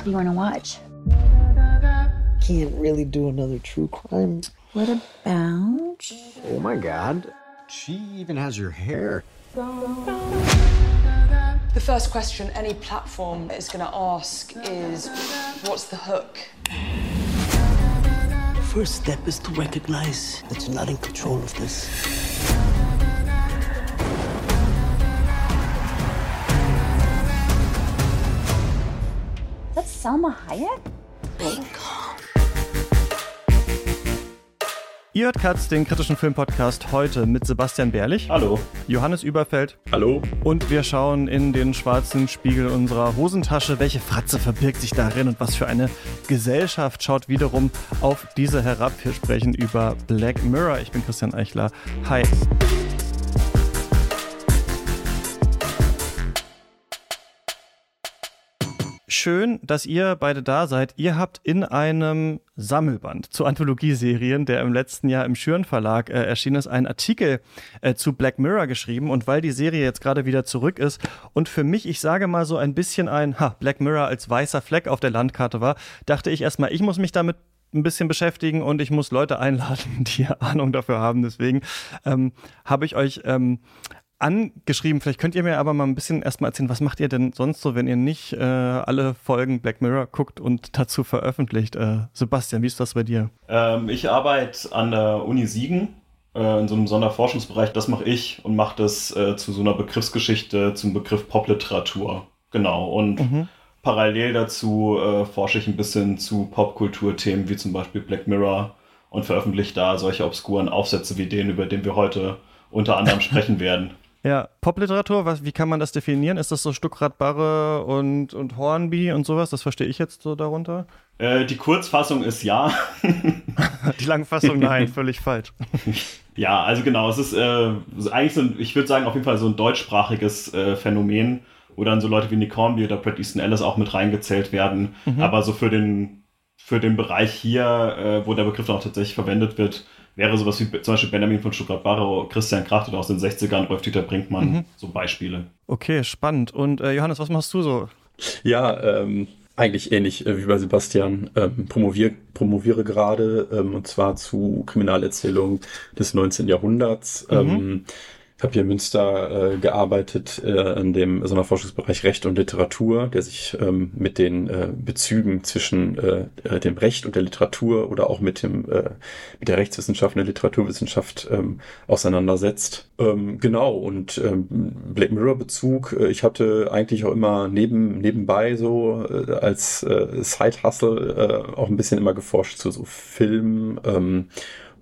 to be on a watch. Can't really do another true crime. What about? Oh my god. She even has your hair. The first question any platform is going to ask is what's the hook? First step is to recognize that you're not in control of this. Selma Hayek? Bingo. Ihr hört Katz, den kritischen Filmpodcast, heute mit Sebastian Bärlich. Hallo. Johannes Überfeld. Hallo. Und wir schauen in den schwarzen Spiegel unserer Hosentasche. Welche Fratze verbirgt sich darin und was für eine Gesellschaft schaut wiederum auf diese herab? Wir sprechen über Black Mirror. Ich bin Christian Eichler. Hi. Schön, dass ihr beide da seid. Ihr habt in einem Sammelband zu Anthologieserien, der im letzten Jahr im Schüren Verlag äh, erschienen ist, einen Artikel äh, zu Black Mirror geschrieben. Und weil die Serie jetzt gerade wieder zurück ist und für mich, ich sage mal so ein bisschen ein ha, Black Mirror als weißer Fleck auf der Landkarte war, dachte ich erstmal, ich muss mich damit ein bisschen beschäftigen und ich muss Leute einladen, die Ahnung dafür haben. Deswegen ähm, habe ich euch ähm, angeschrieben. Vielleicht könnt ihr mir aber mal ein bisschen erstmal erzählen, was macht ihr denn sonst so, wenn ihr nicht äh, alle Folgen Black Mirror guckt und dazu veröffentlicht? Äh, Sebastian, wie ist das bei dir? Ähm, ich arbeite an der Uni Siegen äh, in so einem Sonderforschungsbereich. Das mache ich und mache das äh, zu so einer Begriffsgeschichte zum Begriff Popliteratur. Genau. Und mhm. parallel dazu äh, forsche ich ein bisschen zu Popkulturthemen wie zum Beispiel Black Mirror und veröffentliche da solche obskuren Aufsätze wie den, über den wir heute unter anderem sprechen werden. Ja, Popliteratur, was, wie kann man das definieren? Ist das so Stuckrad Barre und, und Hornby und sowas? Das verstehe ich jetzt so darunter. Äh, die Kurzfassung ist ja. die Langfassung nein, völlig falsch. Ja, also genau, es ist äh, eigentlich so ein, ich würde sagen, auf jeden Fall so ein deutschsprachiges äh, Phänomen, wo dann so Leute wie Nick Hornby oder Bret Easton Ellis auch mit reingezählt werden. Mhm. Aber so für den, für den Bereich hier, äh, wo der Begriff auch tatsächlich verwendet wird, wäre sowas wie zum Beispiel Benjamin von Stuttgart-Barrow, Christian Kracht oder aus den 60ern, Rolf-Dieter Brinkmann, mhm. so Beispiele. Okay, spannend. Und äh, Johannes, was machst du so? Ja, ähm, eigentlich ähnlich äh, wie bei Sebastian. Ähm, promovier, promoviere gerade, ähm, und zwar zu Kriminalerzählungen des 19. Jahrhunderts. Mhm. Habe hier in Münster äh, gearbeitet äh, in dem Sonderforschungsbereich Recht und Literatur, der sich ähm, mit den äh, Bezügen zwischen äh, äh, dem Recht und der Literatur oder auch mit dem äh, mit der Rechtswissenschaft und der Literaturwissenschaft ähm, auseinandersetzt. Ähm, genau und ähm, Black Mirror Bezug. Äh, ich hatte eigentlich auch immer neben nebenbei so äh, als äh, Side Hustle äh, auch ein bisschen immer geforscht zu so Filmen ähm,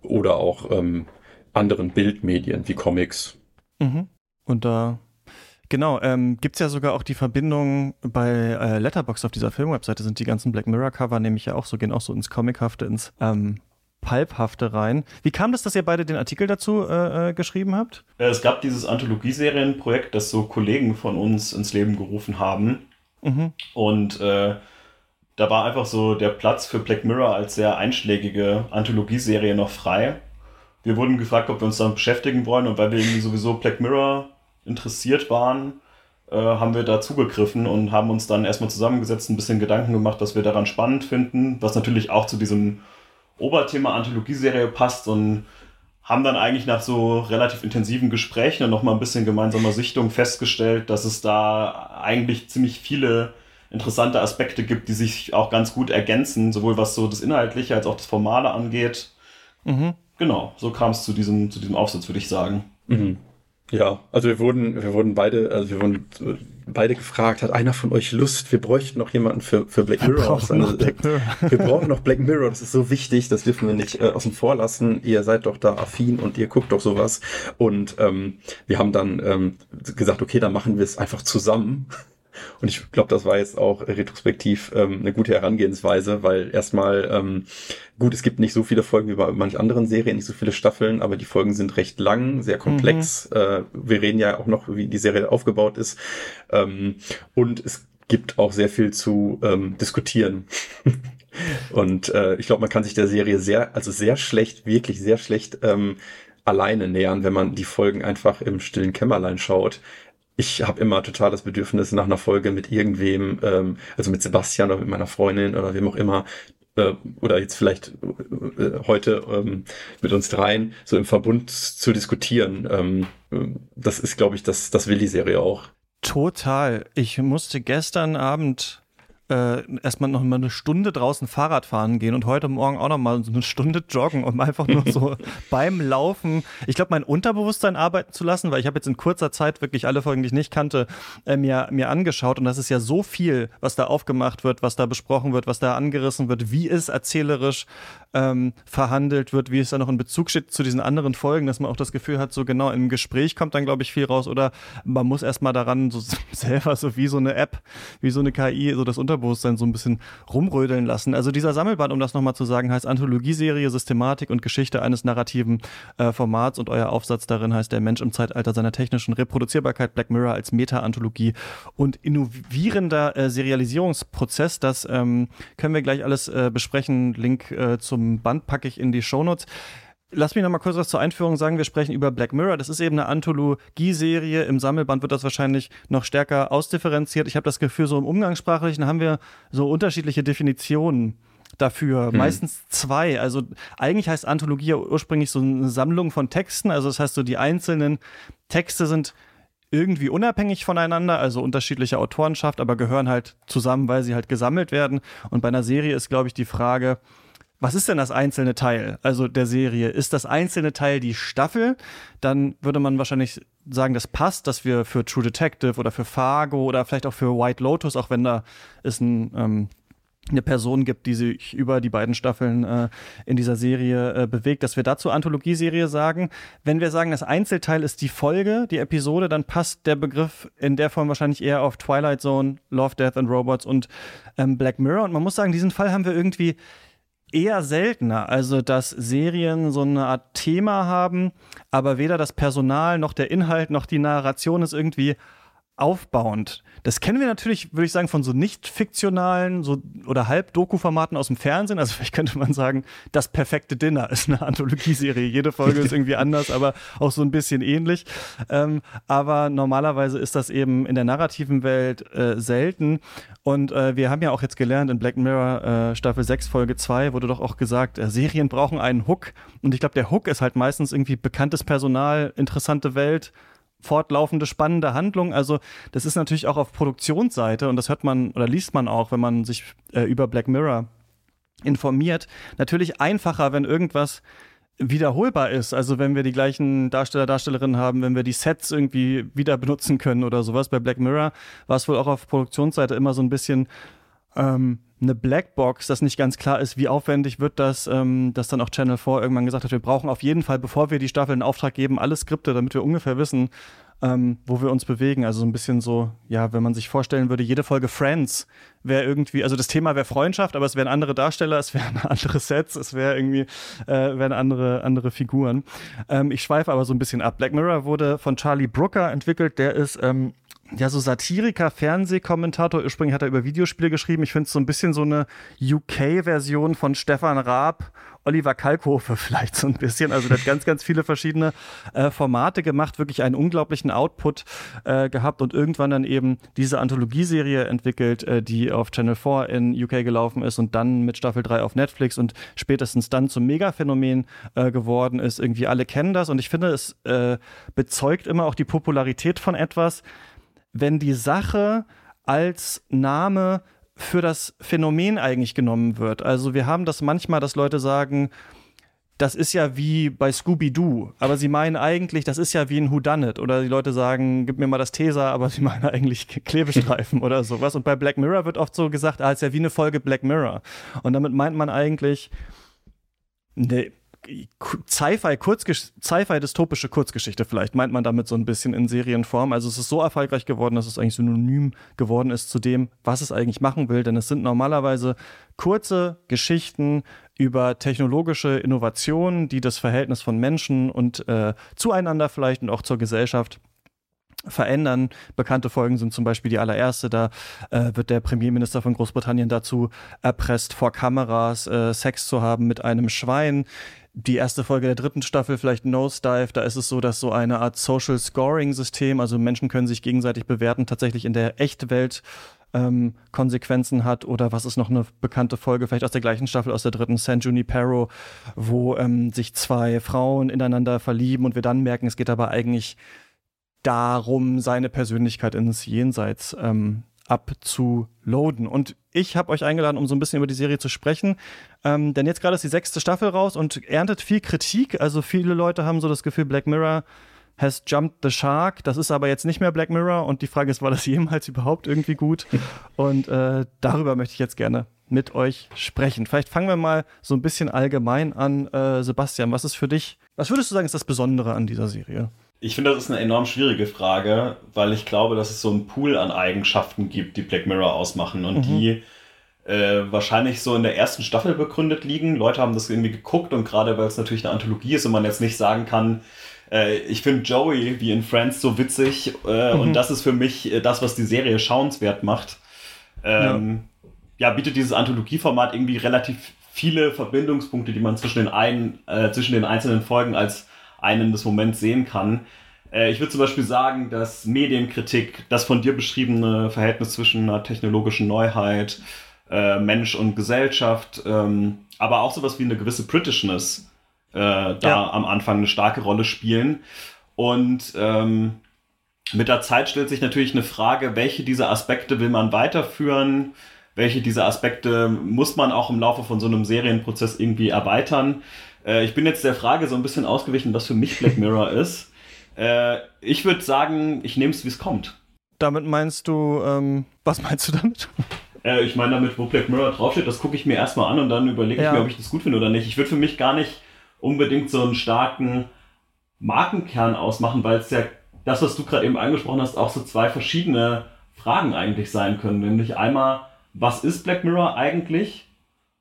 oder auch ähm, anderen Bildmedien wie Comics. Mhm. Und da, genau, ähm, gibt es ja sogar auch die Verbindung bei äh, Letterbox auf dieser Filmwebseite sind die ganzen Black Mirror Cover nämlich ja auch so, gehen auch so ins Comichafte, ins ähm, Pulphafte rein. Wie kam das, dass ihr beide den Artikel dazu äh, äh, geschrieben habt? Äh, es gab dieses Anthologieserienprojekt, das so Kollegen von uns ins Leben gerufen haben. Mhm. Und äh, da war einfach so der Platz für Black Mirror als sehr einschlägige Anthologieserie noch frei wir wurden gefragt, ob wir uns damit beschäftigen wollen und weil wir irgendwie sowieso Black Mirror interessiert waren, äh, haben wir da zugegriffen und haben uns dann erstmal zusammengesetzt, ein bisschen Gedanken gemacht, was wir daran spannend finden, was natürlich auch zu diesem Oberthema Anthologieserie passt und haben dann eigentlich nach so relativ intensiven Gesprächen und nochmal ein bisschen gemeinsamer Sichtung festgestellt, dass es da eigentlich ziemlich viele interessante Aspekte gibt, die sich auch ganz gut ergänzen, sowohl was so das Inhaltliche als auch das Formale angeht. Mhm. Genau, so kam es zu diesem, zu diesem Aufsatz, würde ich sagen. Mhm. Ja, also wir wurden, wir wurden beide, also wir wurden beide gefragt, hat einer von euch Lust? Wir bräuchten noch jemanden für, für Black Mirror. Wir brauchen, noch Black Mirror. wir brauchen noch Black Mirror, das ist so wichtig, das dürfen wir nicht äh, außen vor lassen. Ihr seid doch da affin und ihr guckt doch sowas. Und ähm, wir haben dann ähm, gesagt, okay, dann machen wir es einfach zusammen. Und ich glaube, das war jetzt auch retrospektiv ähm, eine gute Herangehensweise, weil erstmal, ähm, gut, es gibt nicht so viele Folgen wie bei manch anderen Serien, nicht so viele Staffeln, aber die Folgen sind recht lang, sehr komplex. Mhm. Äh, wir reden ja auch noch, wie die Serie aufgebaut ist. Ähm, und es gibt auch sehr viel zu ähm, diskutieren. und äh, ich glaube, man kann sich der Serie sehr, also sehr schlecht, wirklich sehr schlecht ähm, alleine nähern, wenn man die Folgen einfach im stillen Kämmerlein schaut ich habe immer total das Bedürfnis nach einer Folge mit irgendwem, ähm, also mit Sebastian oder mit meiner Freundin oder wem auch immer, äh, oder jetzt vielleicht äh, heute ähm, mit uns dreien, so im Verbund zu diskutieren. Ähm, das ist, glaube ich, das, das will die Serie auch. Total. Ich musste gestern Abend äh, erstmal noch mal eine Stunde draußen Fahrrad fahren gehen und heute Morgen auch noch mal so eine Stunde joggen, um einfach nur so beim Laufen, ich glaube, mein Unterbewusstsein arbeiten zu lassen, weil ich habe jetzt in kurzer Zeit wirklich alle Folgen, die ich nicht kannte, äh, mir, mir angeschaut und das ist ja so viel, was da aufgemacht wird, was da besprochen wird, was da angerissen wird, wie es erzählerisch ähm, verhandelt wird, wie es da noch in Bezug steht zu diesen anderen Folgen, dass man auch das Gefühl hat, so genau im Gespräch kommt dann, glaube ich, viel raus oder man muss erstmal daran so selber so wie so eine App, wie so eine KI, so das Unterbewusstsein Unterbewusstsein so ein bisschen rumrödeln lassen. Also dieser Sammelband, um das nochmal zu sagen, heißt Anthologieserie, Systematik und Geschichte eines narrativen äh, Formats und euer Aufsatz darin heißt Der Mensch im Zeitalter seiner technischen Reproduzierbarkeit, Black Mirror als Meta-Anthologie und innovierender äh, Serialisierungsprozess. Das ähm, können wir gleich alles äh, besprechen. Link äh, zum Band packe ich in die Shownotes. Lass mich noch mal kurz was zur Einführung sagen. Wir sprechen über Black Mirror. Das ist eben eine Anthologieserie. Im Sammelband wird das wahrscheinlich noch stärker ausdifferenziert. Ich habe das Gefühl, so im Umgangssprachlichen haben wir so unterschiedliche Definitionen dafür. Hm. Meistens zwei. Also eigentlich heißt Anthologie ja ursprünglich so eine Sammlung von Texten. Also das heißt so, die einzelnen Texte sind irgendwie unabhängig voneinander, also unterschiedliche Autorenschaft, aber gehören halt zusammen, weil sie halt gesammelt werden. Und bei einer Serie ist, glaube ich, die Frage, was ist denn das einzelne Teil, also der Serie? Ist das einzelne Teil die Staffel? Dann würde man wahrscheinlich sagen, das passt, dass wir für True Detective oder für Fargo oder vielleicht auch für White Lotus, auch wenn da ist ein ähm, eine Person gibt, die sich über die beiden Staffeln äh, in dieser Serie äh, bewegt, dass wir dazu Anthologieserie sagen. Wenn wir sagen, das Einzelteil ist die Folge, die Episode, dann passt der Begriff in der Form wahrscheinlich eher auf Twilight Zone, Love, Death and Robots und ähm, Black Mirror. Und man muss sagen, diesen Fall haben wir irgendwie eher seltener. Also, dass Serien so eine Art Thema haben, aber weder das Personal noch der Inhalt noch die Narration ist irgendwie aufbauend. Das kennen wir natürlich, würde ich sagen, von so nicht fiktionalen so, oder Halb-Doku-Formaten aus dem Fernsehen. Also vielleicht könnte man sagen, das perfekte Dinner ist eine Anthologieserie. Jede Folge ist irgendwie anders, aber auch so ein bisschen ähnlich. Ähm, aber normalerweise ist das eben in der narrativen Welt äh, selten. Und äh, wir haben ja auch jetzt gelernt in Black Mirror äh, Staffel 6, Folge 2, wurde doch auch gesagt, äh, Serien brauchen einen Hook. Und ich glaube, der Hook ist halt meistens irgendwie bekanntes Personal, interessante Welt, fortlaufende spannende Handlung. Also das ist natürlich auch auf Produktionsseite und das hört man oder liest man auch, wenn man sich äh, über Black Mirror informiert. Natürlich einfacher, wenn irgendwas wiederholbar ist. Also wenn wir die gleichen Darsteller, Darstellerinnen haben, wenn wir die Sets irgendwie wieder benutzen können oder sowas. Bei Black Mirror war es wohl auch auf Produktionsseite immer so ein bisschen ähm, eine Blackbox, dass nicht ganz klar ist, wie aufwendig wird das, ähm, dass dann auch Channel 4 irgendwann gesagt hat, wir brauchen auf jeden Fall, bevor wir die Staffel in Auftrag geben, alle Skripte, damit wir ungefähr wissen, ähm, wo wir uns bewegen. Also so ein bisschen so, ja, wenn man sich vorstellen würde, jede Folge Friends wäre irgendwie, also das Thema wäre Freundschaft, aber es wären andere Darsteller, es wären andere Sets, es wäre irgendwie, äh, wären andere, andere Figuren. Ähm, ich schweife aber so ein bisschen ab. Black Mirror wurde von Charlie Brooker entwickelt, der ist ähm, ja, so Satiriker, Fernsehkommentator. Ursprünglich hat er über Videospiele geschrieben. Ich finde es so ein bisschen so eine UK-Version von Stefan Raab, Oliver Kalkofe vielleicht so ein bisschen. Also der hat ganz, ganz viele verschiedene äh, Formate gemacht, wirklich einen unglaublichen Output äh, gehabt und irgendwann dann eben diese Anthologieserie entwickelt, äh, die auf Channel 4 in UK gelaufen ist und dann mit Staffel 3 auf Netflix und spätestens dann zum Megaphänomen äh, geworden ist. Irgendwie alle kennen das und ich finde, es äh, bezeugt immer auch die Popularität von etwas, wenn die Sache als Name für das Phänomen eigentlich genommen wird. Also wir haben das manchmal, dass Leute sagen, das ist ja wie bei Scooby-Doo, aber sie meinen eigentlich, das ist ja wie ein Whodunit. Oder die Leute sagen, gib mir mal das Tesa, aber sie meinen eigentlich Klebestreifen oder sowas. Und bei Black Mirror wird oft so gesagt, ah, ist ja wie eine Folge Black Mirror. Und damit meint man eigentlich, ne, Sci-Fi, Sci-Fi dystopische Kurzgeschichte vielleicht, meint man damit so ein bisschen in Serienform. Also es ist so erfolgreich geworden, dass es eigentlich synonym geworden ist zu dem, was es eigentlich machen will. Denn es sind normalerweise kurze Geschichten über technologische Innovationen, die das Verhältnis von Menschen und äh, zueinander vielleicht und auch zur Gesellschaft verändern. Bekannte Folgen sind zum Beispiel die allererste, da äh, wird der Premierminister von Großbritannien dazu erpresst, vor Kameras äh, Sex zu haben mit einem Schwein die erste Folge der dritten Staffel, vielleicht Nosedive, da ist es so, dass so eine Art Social Scoring-System, also Menschen können sich gegenseitig bewerten, tatsächlich in der Echtwelt ähm, Konsequenzen hat. Oder was ist noch eine bekannte Folge, vielleicht aus der gleichen Staffel, aus der dritten, San Junipero, wo ähm, sich zwei Frauen ineinander verlieben und wir dann merken, es geht aber eigentlich darum, seine Persönlichkeit ins Jenseits ähm, abzuloaden. Und ich habe euch eingeladen, um so ein bisschen über die Serie zu sprechen. Ähm, denn jetzt gerade ist die sechste Staffel raus und erntet viel Kritik. Also viele Leute haben so das Gefühl, Black Mirror has jumped the shark. Das ist aber jetzt nicht mehr Black Mirror. Und die Frage ist, war das jemals überhaupt irgendwie gut? Und äh, darüber möchte ich jetzt gerne mit euch sprechen. Vielleicht fangen wir mal so ein bisschen allgemein an. Äh, Sebastian, was ist für dich, was würdest du sagen, ist das Besondere an dieser Serie? Ich finde, das ist eine enorm schwierige Frage, weil ich glaube, dass es so einen Pool an Eigenschaften gibt, die Black Mirror ausmachen und mhm. die äh, wahrscheinlich so in der ersten Staffel begründet liegen. Leute haben das irgendwie geguckt und gerade weil es natürlich eine Anthologie ist und man jetzt nicht sagen kann, äh, ich finde Joey wie in Friends so witzig äh, mhm. und das ist für mich äh, das, was die Serie schauenswert macht. Ähm, ja. ja. bietet dieses Anthologieformat irgendwie relativ viele Verbindungspunkte, die man zwischen den, ein, äh, zwischen den einzelnen Folgen als einen des Moments sehen kann. Äh, ich würde zum Beispiel sagen, dass Medienkritik, das von dir beschriebene Verhältnis zwischen einer technologischen Neuheit, äh, Mensch und Gesellschaft, ähm, aber auch sowas wie eine gewisse Britishness äh, da ja. am Anfang eine starke Rolle spielen. Und ähm, mit der Zeit stellt sich natürlich eine Frage, welche dieser Aspekte will man weiterführen? Welche dieser Aspekte muss man auch im Laufe von so einem Serienprozess irgendwie erweitern? Äh, ich bin jetzt der Frage so ein bisschen ausgewichen, was für mich Black Mirror ist. Äh, ich würde sagen, ich nehme es, wie es kommt. Damit meinst du, ähm, was meinst du damit? Äh, ich meine damit, wo Black Mirror draufsteht, das gucke ich mir erstmal an und dann überlege ja. ich mir, ob ich das gut finde oder nicht. Ich würde für mich gar nicht unbedingt so einen starken Markenkern ausmachen, weil es ja das, was du gerade eben angesprochen hast, auch so zwei verschiedene Fragen eigentlich sein können. Nämlich einmal, was ist Black Mirror eigentlich?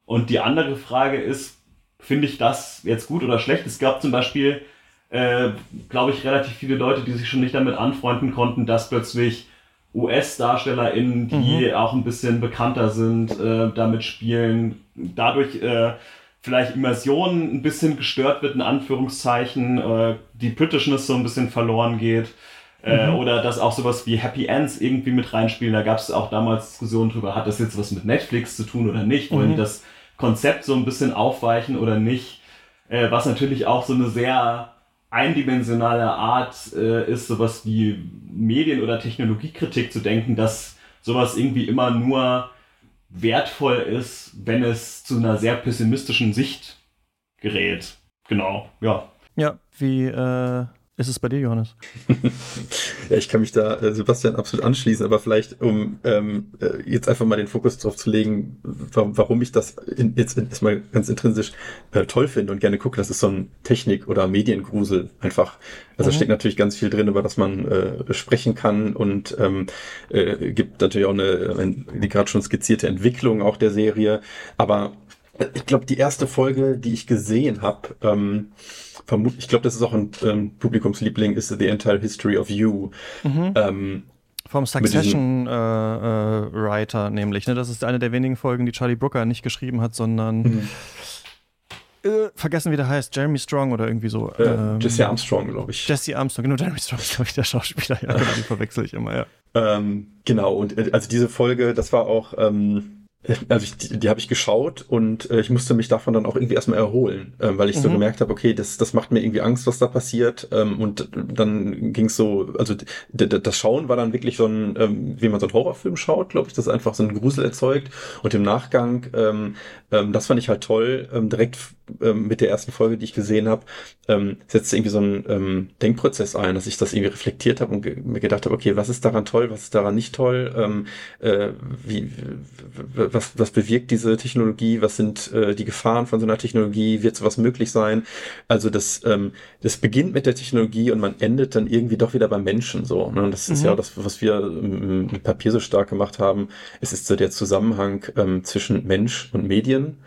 Und die andere Frage ist, finde ich das jetzt gut oder schlecht. Es gab zum Beispiel, äh, glaube ich, relativ viele Leute, die sich schon nicht damit anfreunden konnten, dass plötzlich US-DarstellerInnen, die mhm. auch ein bisschen bekannter sind, äh, damit spielen, dadurch äh, vielleicht Immersion ein bisschen gestört wird, in Anführungszeichen, äh, die Britishness so ein bisschen verloren geht. Äh, mhm. Oder dass auch sowas wie Happy Ends irgendwie mit reinspielen. Da gab es auch damals Diskussionen drüber, hat das jetzt was mit Netflix zu tun oder nicht? Wollen mhm. die das Konzept so ein bisschen aufweichen oder nicht. Äh, was natürlich auch so eine sehr eindimensionale Art äh, ist, sowas wie Medien- oder Technologiekritik zu denken, dass sowas irgendwie immer nur wertvoll ist, wenn es zu einer sehr pessimistischen Sicht gerät. Genau, ja. Ja, wie äh, ist es bei dir, Johannes? ja, ich kann mich da äh, Sebastian absolut anschließen, aber vielleicht, um ähm, äh, jetzt einfach mal den Fokus drauf zu legen, warum, warum ich das in, jetzt erstmal ganz intrinsisch äh, toll finde und gerne gucke, das ist so ein Technik- oder Mediengrusel einfach. Also mhm. da steckt natürlich ganz viel drin, über das man äh, sprechen kann und ähm, äh, gibt natürlich auch eine, die gerade schon skizzierte Entwicklung auch der Serie. Aber ich glaube, die erste Folge, die ich gesehen habe, ähm, vermutlich, ich glaube, das ist auch ein ähm, Publikumsliebling, ist The Entire History of You. Mhm. Ähm, Vom Succession äh, äh, Writer nämlich. Ne? Das ist eine der wenigen Folgen, die Charlie Brooker nicht geschrieben hat, sondern mhm. äh, vergessen, wie der heißt, Jeremy Strong oder irgendwie so. Äh, ähm, Jesse Armstrong, glaube ich. Jesse Armstrong, genau, Jeremy Strong ist, glaube ich, der Schauspieler. Ja, genau, die verwechsel ich immer, ja. Ähm, genau, und äh, also diese Folge, das war auch. Ähm, also ich, die, die habe ich geschaut und äh, ich musste mich davon dann auch irgendwie erstmal erholen, äh, weil ich mhm. so gemerkt habe, okay, das, das macht mir irgendwie Angst, was da passiert. Ähm, und dann ging es so, also das Schauen war dann wirklich so ein, ähm, wie man so einen Horrorfilm schaut, glaube ich, das einfach so einen Grusel erzeugt. Und im Nachgang, ähm, ähm, das fand ich halt toll, ähm, direkt ähm, mit der ersten Folge, die ich gesehen habe, ähm, setzte irgendwie so ein ähm, Denkprozess ein, dass ich das irgendwie reflektiert habe und ge mir gedacht habe, okay, was ist daran toll, was ist daran nicht toll, ähm, äh, wie, was, was bewirkt diese Technologie, was sind äh, die Gefahren von so einer Technologie, wird sowas möglich sein? Also das, ähm, das beginnt mit der Technologie und man endet dann irgendwie doch wieder beim Menschen so. Ne? Und das mhm. ist ja mhm. das, was wir ähm, mit Papier so stark gemacht haben. Es ist so der Zusammenhang ähm, zwischen Mensch und Medien.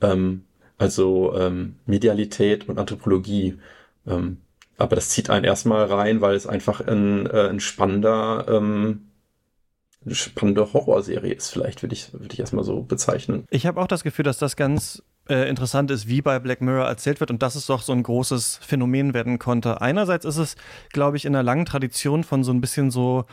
Ähm, also ähm, Medialität und Anthropologie. Ähm, aber das zieht einen erstmal rein, weil es einfach ein, äh, ein spannender, ähm, spannende Horrorserie ist, vielleicht würde ich, würde ich erstmal so bezeichnen. Ich habe auch das Gefühl, dass das ganz äh, interessant ist, wie bei Black Mirror erzählt wird und dass es doch so ein großes Phänomen werden konnte. Einerseits ist es, glaube ich, in einer langen Tradition von so ein bisschen so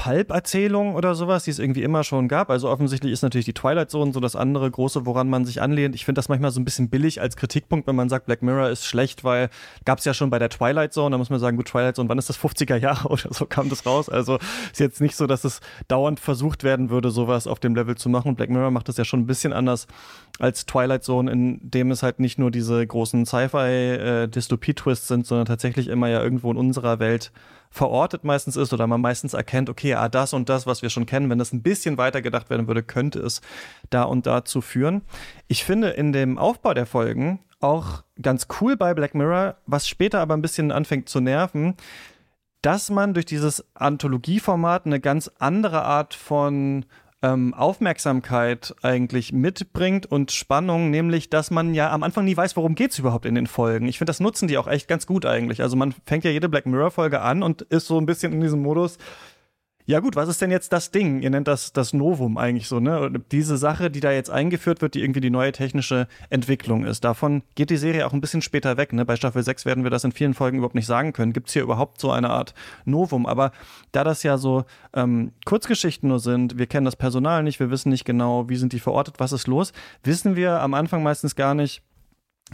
Pulp-Erzählung oder sowas, die es irgendwie immer schon gab. Also offensichtlich ist natürlich die Twilight Zone so das andere große, woran man sich anlehnt. Ich finde das manchmal so ein bisschen billig als Kritikpunkt, wenn man sagt, Black Mirror ist schlecht, weil gab es ja schon bei der Twilight Zone. Da muss man sagen, gut, Twilight Zone, wann ist das 50er Jahre oder so kam das raus? Also ist jetzt nicht so, dass es dauernd versucht werden würde, sowas auf dem Level zu machen. Black Mirror macht das ja schon ein bisschen anders als Twilight Zone, in dem es halt nicht nur diese großen Sci-Fi-Dystopie-Twists sind, sondern tatsächlich immer ja irgendwo in unserer Welt verortet meistens ist oder man meistens erkennt, okay, ah, das und das, was wir schon kennen, wenn das ein bisschen weiter gedacht werden würde, könnte es da und da zu führen. Ich finde in dem Aufbau der Folgen auch ganz cool bei Black Mirror, was später aber ein bisschen anfängt zu nerven, dass man durch dieses Anthologieformat eine ganz andere Art von ähm, Aufmerksamkeit eigentlich mitbringt und Spannung, nämlich, dass man ja am Anfang nie weiß, worum geht's überhaupt in den Folgen. Ich finde, das nutzen die auch echt ganz gut eigentlich. Also man fängt ja jede Black Mirror Folge an und ist so ein bisschen in diesem Modus, ja gut, was ist denn jetzt das Ding? Ihr nennt das das Novum eigentlich so, ne? Und diese Sache, die da jetzt eingeführt wird, die irgendwie die neue technische Entwicklung ist. Davon geht die Serie auch ein bisschen später weg, ne? Bei Staffel 6 werden wir das in vielen Folgen überhaupt nicht sagen können. Gibt es hier überhaupt so eine Art Novum? Aber da das ja so ähm, Kurzgeschichten nur sind, wir kennen das Personal nicht, wir wissen nicht genau, wie sind die verortet, was ist los, wissen wir am Anfang meistens gar nicht,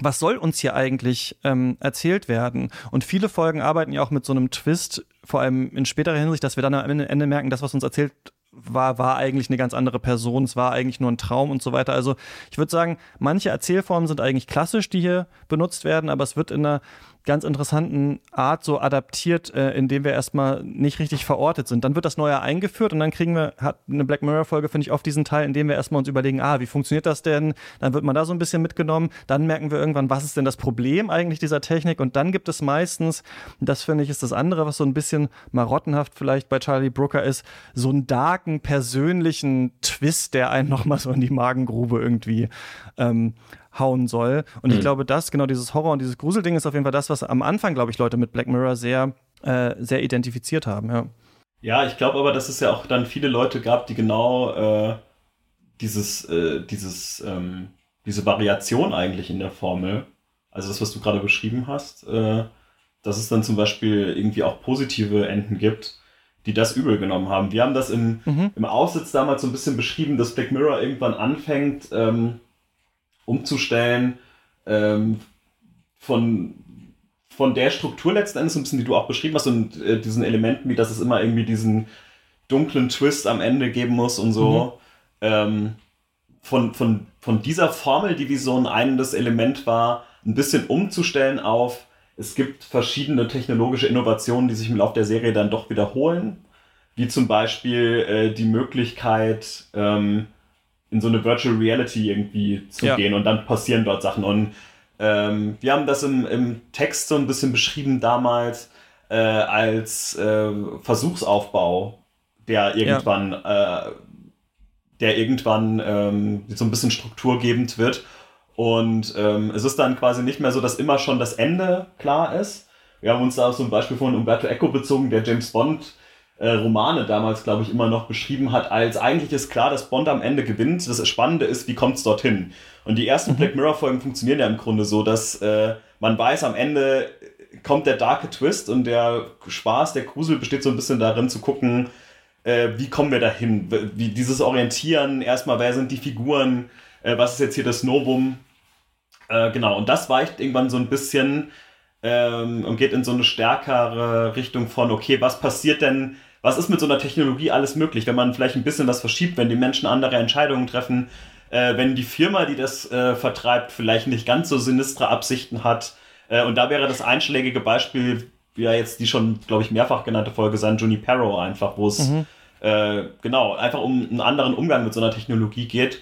was soll uns hier eigentlich ähm, erzählt werden? Und viele Folgen arbeiten ja auch mit so einem Twist, vor allem in späterer Hinsicht, dass wir dann am Ende merken, das, was uns erzählt war, war eigentlich eine ganz andere Person, es war eigentlich nur ein Traum und so weiter. Also ich würde sagen, manche Erzählformen sind eigentlich klassisch, die hier benutzt werden, aber es wird in einer ganz interessanten Art so adaptiert, äh, indem wir erstmal nicht richtig verortet sind. Dann wird das Neue eingeführt und dann kriegen wir, hat eine Black Mirror-Folge, finde ich, oft diesen Teil, in dem wir erstmal uns überlegen, ah, wie funktioniert das denn? Dann wird man da so ein bisschen mitgenommen. Dann merken wir irgendwann, was ist denn das Problem eigentlich dieser Technik? Und dann gibt es meistens, das finde ich, ist das andere, was so ein bisschen marottenhaft vielleicht bei Charlie Brooker ist, so einen darken, persönlichen Twist, der einen nochmal so in die Magengrube irgendwie ähm, hauen soll. Und mhm. ich glaube, das, genau dieses Horror und dieses Gruselding ist auf jeden Fall das, was am Anfang, glaube ich, Leute mit Black Mirror sehr, äh, sehr identifiziert haben, ja. Ja, ich glaube aber, dass es ja auch dann viele Leute gab, die genau äh, dieses, äh, dieses, ähm, diese Variation eigentlich in der Formel, also das, was du gerade beschrieben hast, äh, dass es dann zum Beispiel irgendwie auch positive Enden gibt, die das übel genommen haben. Wir haben das im, mhm. im Aussitz damals so ein bisschen beschrieben, dass Black Mirror irgendwann anfängt, ähm, umzustellen ähm, von, von der Struktur letzten Endes, ein bisschen, die du auch beschrieben hast, und äh, diesen Elementen, wie dass es immer irgendwie diesen dunklen Twist am Ende geben muss und so. Mhm. Ähm, von, von, von dieser Formel, die wie so ein einendes Element war, ein bisschen umzustellen auf, es gibt verschiedene technologische Innovationen, die sich im Laufe der Serie dann doch wiederholen. Wie zum Beispiel äh, die Möglichkeit, ähm, in so eine Virtual Reality irgendwie zu ja. gehen und dann passieren dort Sachen. Und ähm, wir haben das im, im Text so ein bisschen beschrieben damals äh, als äh, Versuchsaufbau, der irgendwann, ja. äh, der irgendwann ähm, so ein bisschen strukturgebend wird. Und ähm, es ist dann quasi nicht mehr so, dass immer schon das Ende klar ist. Wir haben uns da so ein Beispiel von Umberto Eco bezogen, der James Bond äh, Romane damals, glaube ich, immer noch beschrieben hat, als eigentlich ist klar, dass Bond am Ende gewinnt. Das Spannende ist, wie kommt es dorthin? Und die ersten mhm. Black Mirror-Folgen funktionieren ja im Grunde so, dass äh, man weiß, am Ende kommt der darke Twist und der Spaß, der Grusel besteht so ein bisschen darin zu gucken, äh, wie kommen wir dahin? Wie dieses Orientieren, erstmal, wer sind die Figuren? Äh, was ist jetzt hier das Novum? Äh, genau, und das weicht irgendwann so ein bisschen ähm, und geht in so eine stärkere Richtung von, okay, was passiert denn, was ist mit so einer Technologie alles möglich, wenn man vielleicht ein bisschen was verschiebt, wenn die Menschen andere Entscheidungen treffen, äh, wenn die Firma, die das äh, vertreibt, vielleicht nicht ganz so sinistre Absichten hat. Äh, und da wäre das einschlägige Beispiel, wie ja jetzt die schon, glaube ich, mehrfach genannte Folge sein, Junipero einfach, wo es mhm. Äh, genau einfach um einen anderen Umgang mit so einer Technologie geht.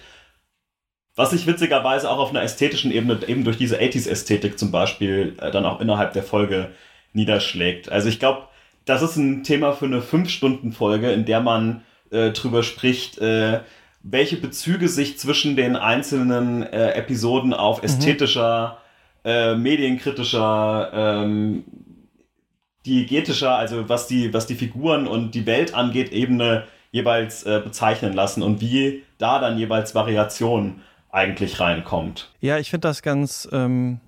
Was sich witzigerweise auch auf einer ästhetischen Ebene eben durch diese 80s-Ästhetik zum Beispiel äh, dann auch innerhalb der Folge niederschlägt. Also ich glaube, das ist ein Thema für eine 5-Stunden-Folge, in der man äh, drüber spricht, äh, welche Bezüge sich zwischen den einzelnen äh, Episoden auf mhm. ästhetischer, mhm. medienkritischer, ähm, diegetischer, also was die, was die Figuren und die Welt angeht, Ebene jeweils äh, bezeichnen lassen und wie da dann jeweils Variationen eigentlich reinkommt. Ja, ich finde das ganz ähm,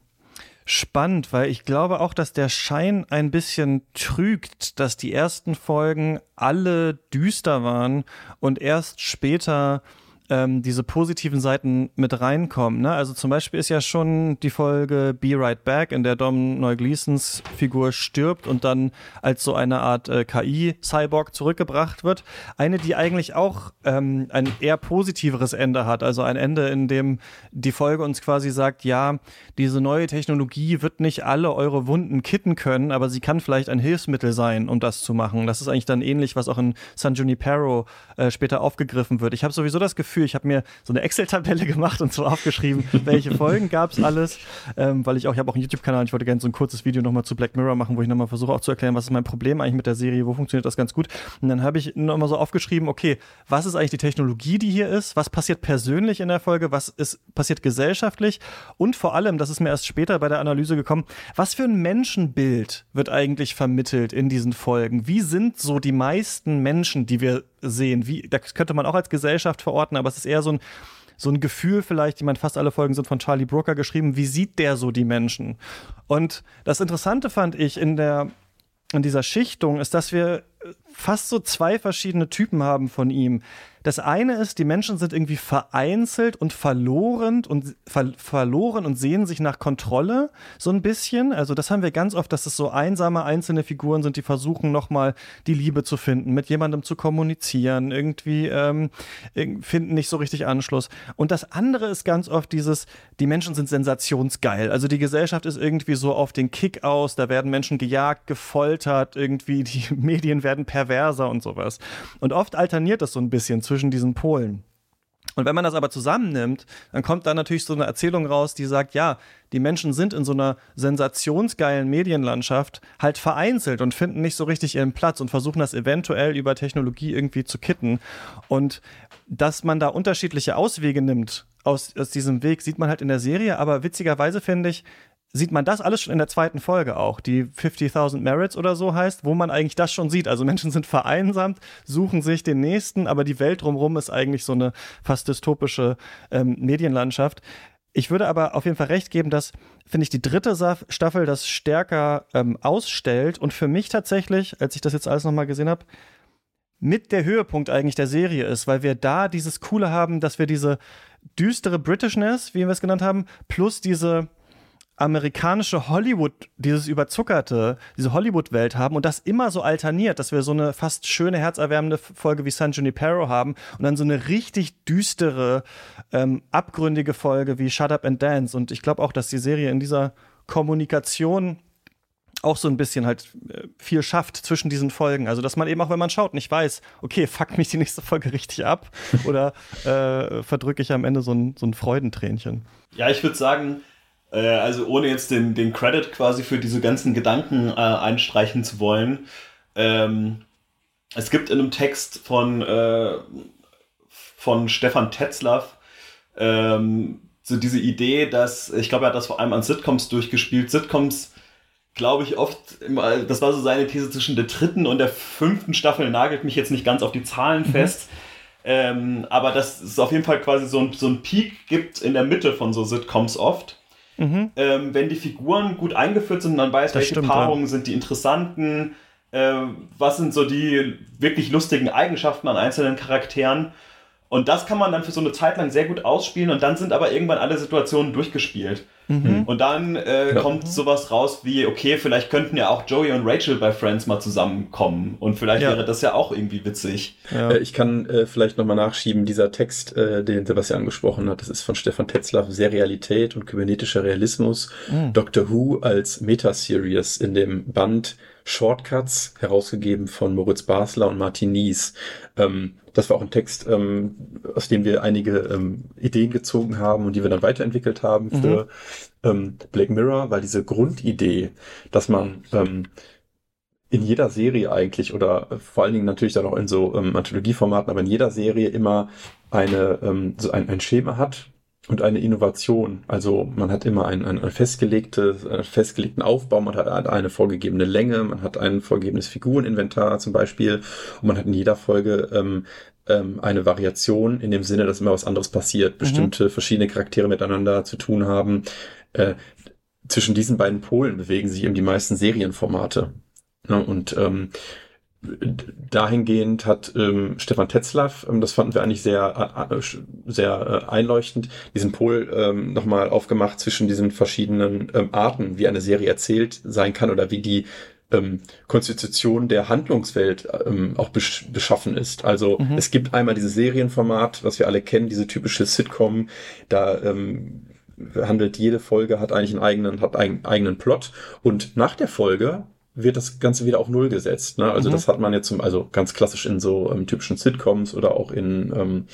spannend, weil ich glaube auch, dass der Schein ein bisschen trügt, dass die ersten Folgen alle düster waren und erst später ähm, diese positiven Seiten mit reinkommen. Ne? Also zum Beispiel ist ja schon die Folge Be Right Back, in der Dom Neugleasons Figur stirbt und dann als so eine Art äh, KI-Cyborg zurückgebracht wird. Eine, die eigentlich auch ähm, ein eher positiveres Ende hat. Also ein Ende, in dem die Folge uns quasi sagt, ja, diese neue Technologie wird nicht alle eure Wunden kitten können, aber sie kann vielleicht ein Hilfsmittel sein, um das zu machen. Das ist eigentlich dann ähnlich, was auch in San Junipero äh, später aufgegriffen wird. Ich habe sowieso das Gefühl, Gefühl, ich habe mir so eine Excel-Tabelle gemacht und so aufgeschrieben, welche Folgen gab es alles, ähm, weil ich auch, ich habe auch einen YouTube-Kanal, ich wollte gerne so ein kurzes Video nochmal zu Black Mirror machen, wo ich nochmal versuche auch zu erklären, was ist mein Problem eigentlich mit der Serie, wo funktioniert das ganz gut. Und dann habe ich nochmal so aufgeschrieben, okay, was ist eigentlich die Technologie, die hier ist, was passiert persönlich in der Folge, was ist passiert gesellschaftlich und vor allem, das ist mir erst später bei der Analyse gekommen, was für ein Menschenbild wird eigentlich vermittelt in diesen Folgen? Wie sind so die meisten Menschen, die wir sehen? Wie, das könnte man auch als Gesellschaft verorten, aber es ist eher so ein, so ein Gefühl vielleicht, ich meine, fast alle Folgen sind von Charlie Brooker geschrieben, wie sieht der so die Menschen? Und das Interessante fand ich in der, in dieser Schichtung ist, dass wir fast so zwei verschiedene Typen haben von ihm. Das eine ist, die Menschen sind irgendwie vereinzelt und verloren und ver verloren und sehen sich nach Kontrolle so ein bisschen. Also das haben wir ganz oft, dass es so einsame einzelne Figuren sind, die versuchen nochmal die Liebe zu finden, mit jemandem zu kommunizieren, irgendwie ähm, finden nicht so richtig Anschluss. Und das andere ist ganz oft dieses, die Menschen sind sensationsgeil. Also die Gesellschaft ist irgendwie so auf den Kick aus, da werden Menschen gejagt, gefoltert, irgendwie die Medien werden perverser und sowas. Und oft alterniert das so ein bisschen zwischen diesen Polen. Und wenn man das aber zusammennimmt, dann kommt da natürlich so eine Erzählung raus, die sagt, ja, die Menschen sind in so einer sensationsgeilen Medienlandschaft halt vereinzelt und finden nicht so richtig ihren Platz und versuchen das eventuell über Technologie irgendwie zu kitten. Und dass man da unterschiedliche Auswege nimmt aus, aus diesem Weg, sieht man halt in der Serie, aber witzigerweise finde ich, sieht man das alles schon in der zweiten Folge auch, die 50.000 Merits oder so heißt, wo man eigentlich das schon sieht. Also Menschen sind vereinsamt, suchen sich den nächsten, aber die Welt drumherum ist eigentlich so eine fast dystopische ähm, Medienlandschaft. Ich würde aber auf jeden Fall recht geben, dass, finde ich, die dritte Staffel das stärker ähm, ausstellt und für mich tatsächlich, als ich das jetzt alles nochmal gesehen habe, mit der Höhepunkt eigentlich der Serie ist, weil wir da dieses Coole haben, dass wir diese düstere Britishness, wie wir es genannt haben, plus diese amerikanische Hollywood, dieses überzuckerte, diese Hollywood-Welt haben und das immer so alterniert, dass wir so eine fast schöne, herzerwärmende Folge wie San Junipero haben und dann so eine richtig düstere, ähm, abgründige Folge wie Shut Up and Dance. Und ich glaube auch, dass die Serie in dieser Kommunikation auch so ein bisschen halt äh, viel schafft zwischen diesen Folgen. Also, dass man eben auch, wenn man schaut, nicht weiß, okay, fuck mich die nächste Folge richtig ab oder äh, verdrücke ich am Ende so ein, so ein Freudentränchen. Ja, ich würde sagen, also ohne jetzt den, den Credit quasi für diese ganzen Gedanken äh, einstreichen zu wollen. Ähm, es gibt in einem Text von, äh, von Stefan Tetzlaff ähm, so diese Idee, dass, ich glaube, er hat das vor allem an Sitcoms durchgespielt. Sitcoms, glaube ich, oft, immer, das war so seine These zwischen der dritten und der fünften Staffel, nagelt mich jetzt nicht ganz auf die Zahlen mhm. fest. Ähm, aber dass es auf jeden Fall quasi so ein, so ein Peak gibt in der Mitte von so Sitcoms oft. Mhm. Ähm, wenn die Figuren gut eingeführt sind, dann weiß, das welche stimmt, Paarungen ja. sind die interessanten, äh, was sind so die wirklich lustigen Eigenschaften an einzelnen Charakteren. Und das kann man dann für so eine Zeit lang sehr gut ausspielen und dann sind aber irgendwann alle Situationen durchgespielt. Mhm. Und dann äh, ja. kommt sowas raus wie, okay, vielleicht könnten ja auch Joey und Rachel bei Friends mal zusammenkommen und vielleicht ja. wäre das ja auch irgendwie witzig. Ja. Äh, ich kann äh, vielleicht nochmal nachschieben, dieser Text, äh, den Sebastian angesprochen hat, das ist von Stefan Tetzlaff, Serialität und kybernetischer Realismus, mhm. Doctor Who als Metaseries in dem Band Shortcuts, herausgegeben von Moritz Basler und Martin Nies. Ähm, das war auch ein Text, ähm, aus dem wir einige ähm, Ideen gezogen haben und die wir dann weiterentwickelt haben mhm. für ähm, Black Mirror, weil diese Grundidee, dass man ähm, in jeder Serie eigentlich oder vor allen Dingen natürlich dann auch in so ähm, Anthologieformaten, aber in jeder Serie immer eine ähm, so ein, ein Schema hat, und eine Innovation. Also man hat immer ein, ein, ein festgelegtes, einen festgelegten Aufbau, man hat eine vorgegebene Länge, man hat ein vorgegebenes Figureninventar zum Beispiel und man hat in jeder Folge ähm, ähm, eine Variation in dem Sinne, dass immer was anderes passiert, Mhm. bestimmte verschiedene Charaktere miteinander zu tun haben. Äh, zwischen diesen beiden Polen bewegen sich eben die meisten Serienformate. Ne? Und ähm, dahingehend hat ähm, Stefan Tetzlaff, ähm, das fanden wir eigentlich sehr, äh, sehr äh, einleuchtend, diesen Pol ähm, nochmal aufgemacht zwischen diesen verschiedenen ähm, Arten, wie eine Serie erzählt sein kann oder wie die ähm, Konstitution der Handlungswelt ähm, auch besch beschaffen ist. Also Mhm. es gibt einmal dieses Serienformat, was wir alle kennen, diese typische Sitcom, da ähm, handelt jede Folge hat eigentlich einen eigenen, hat einen eigenen Plot und nach der Folge wird das Ganze wieder auf Null gesetzt. Ne? Also Mhm. das hat man jetzt zum, also ganz klassisch in so ähm, typischen Sitcoms oder auch in, ähm,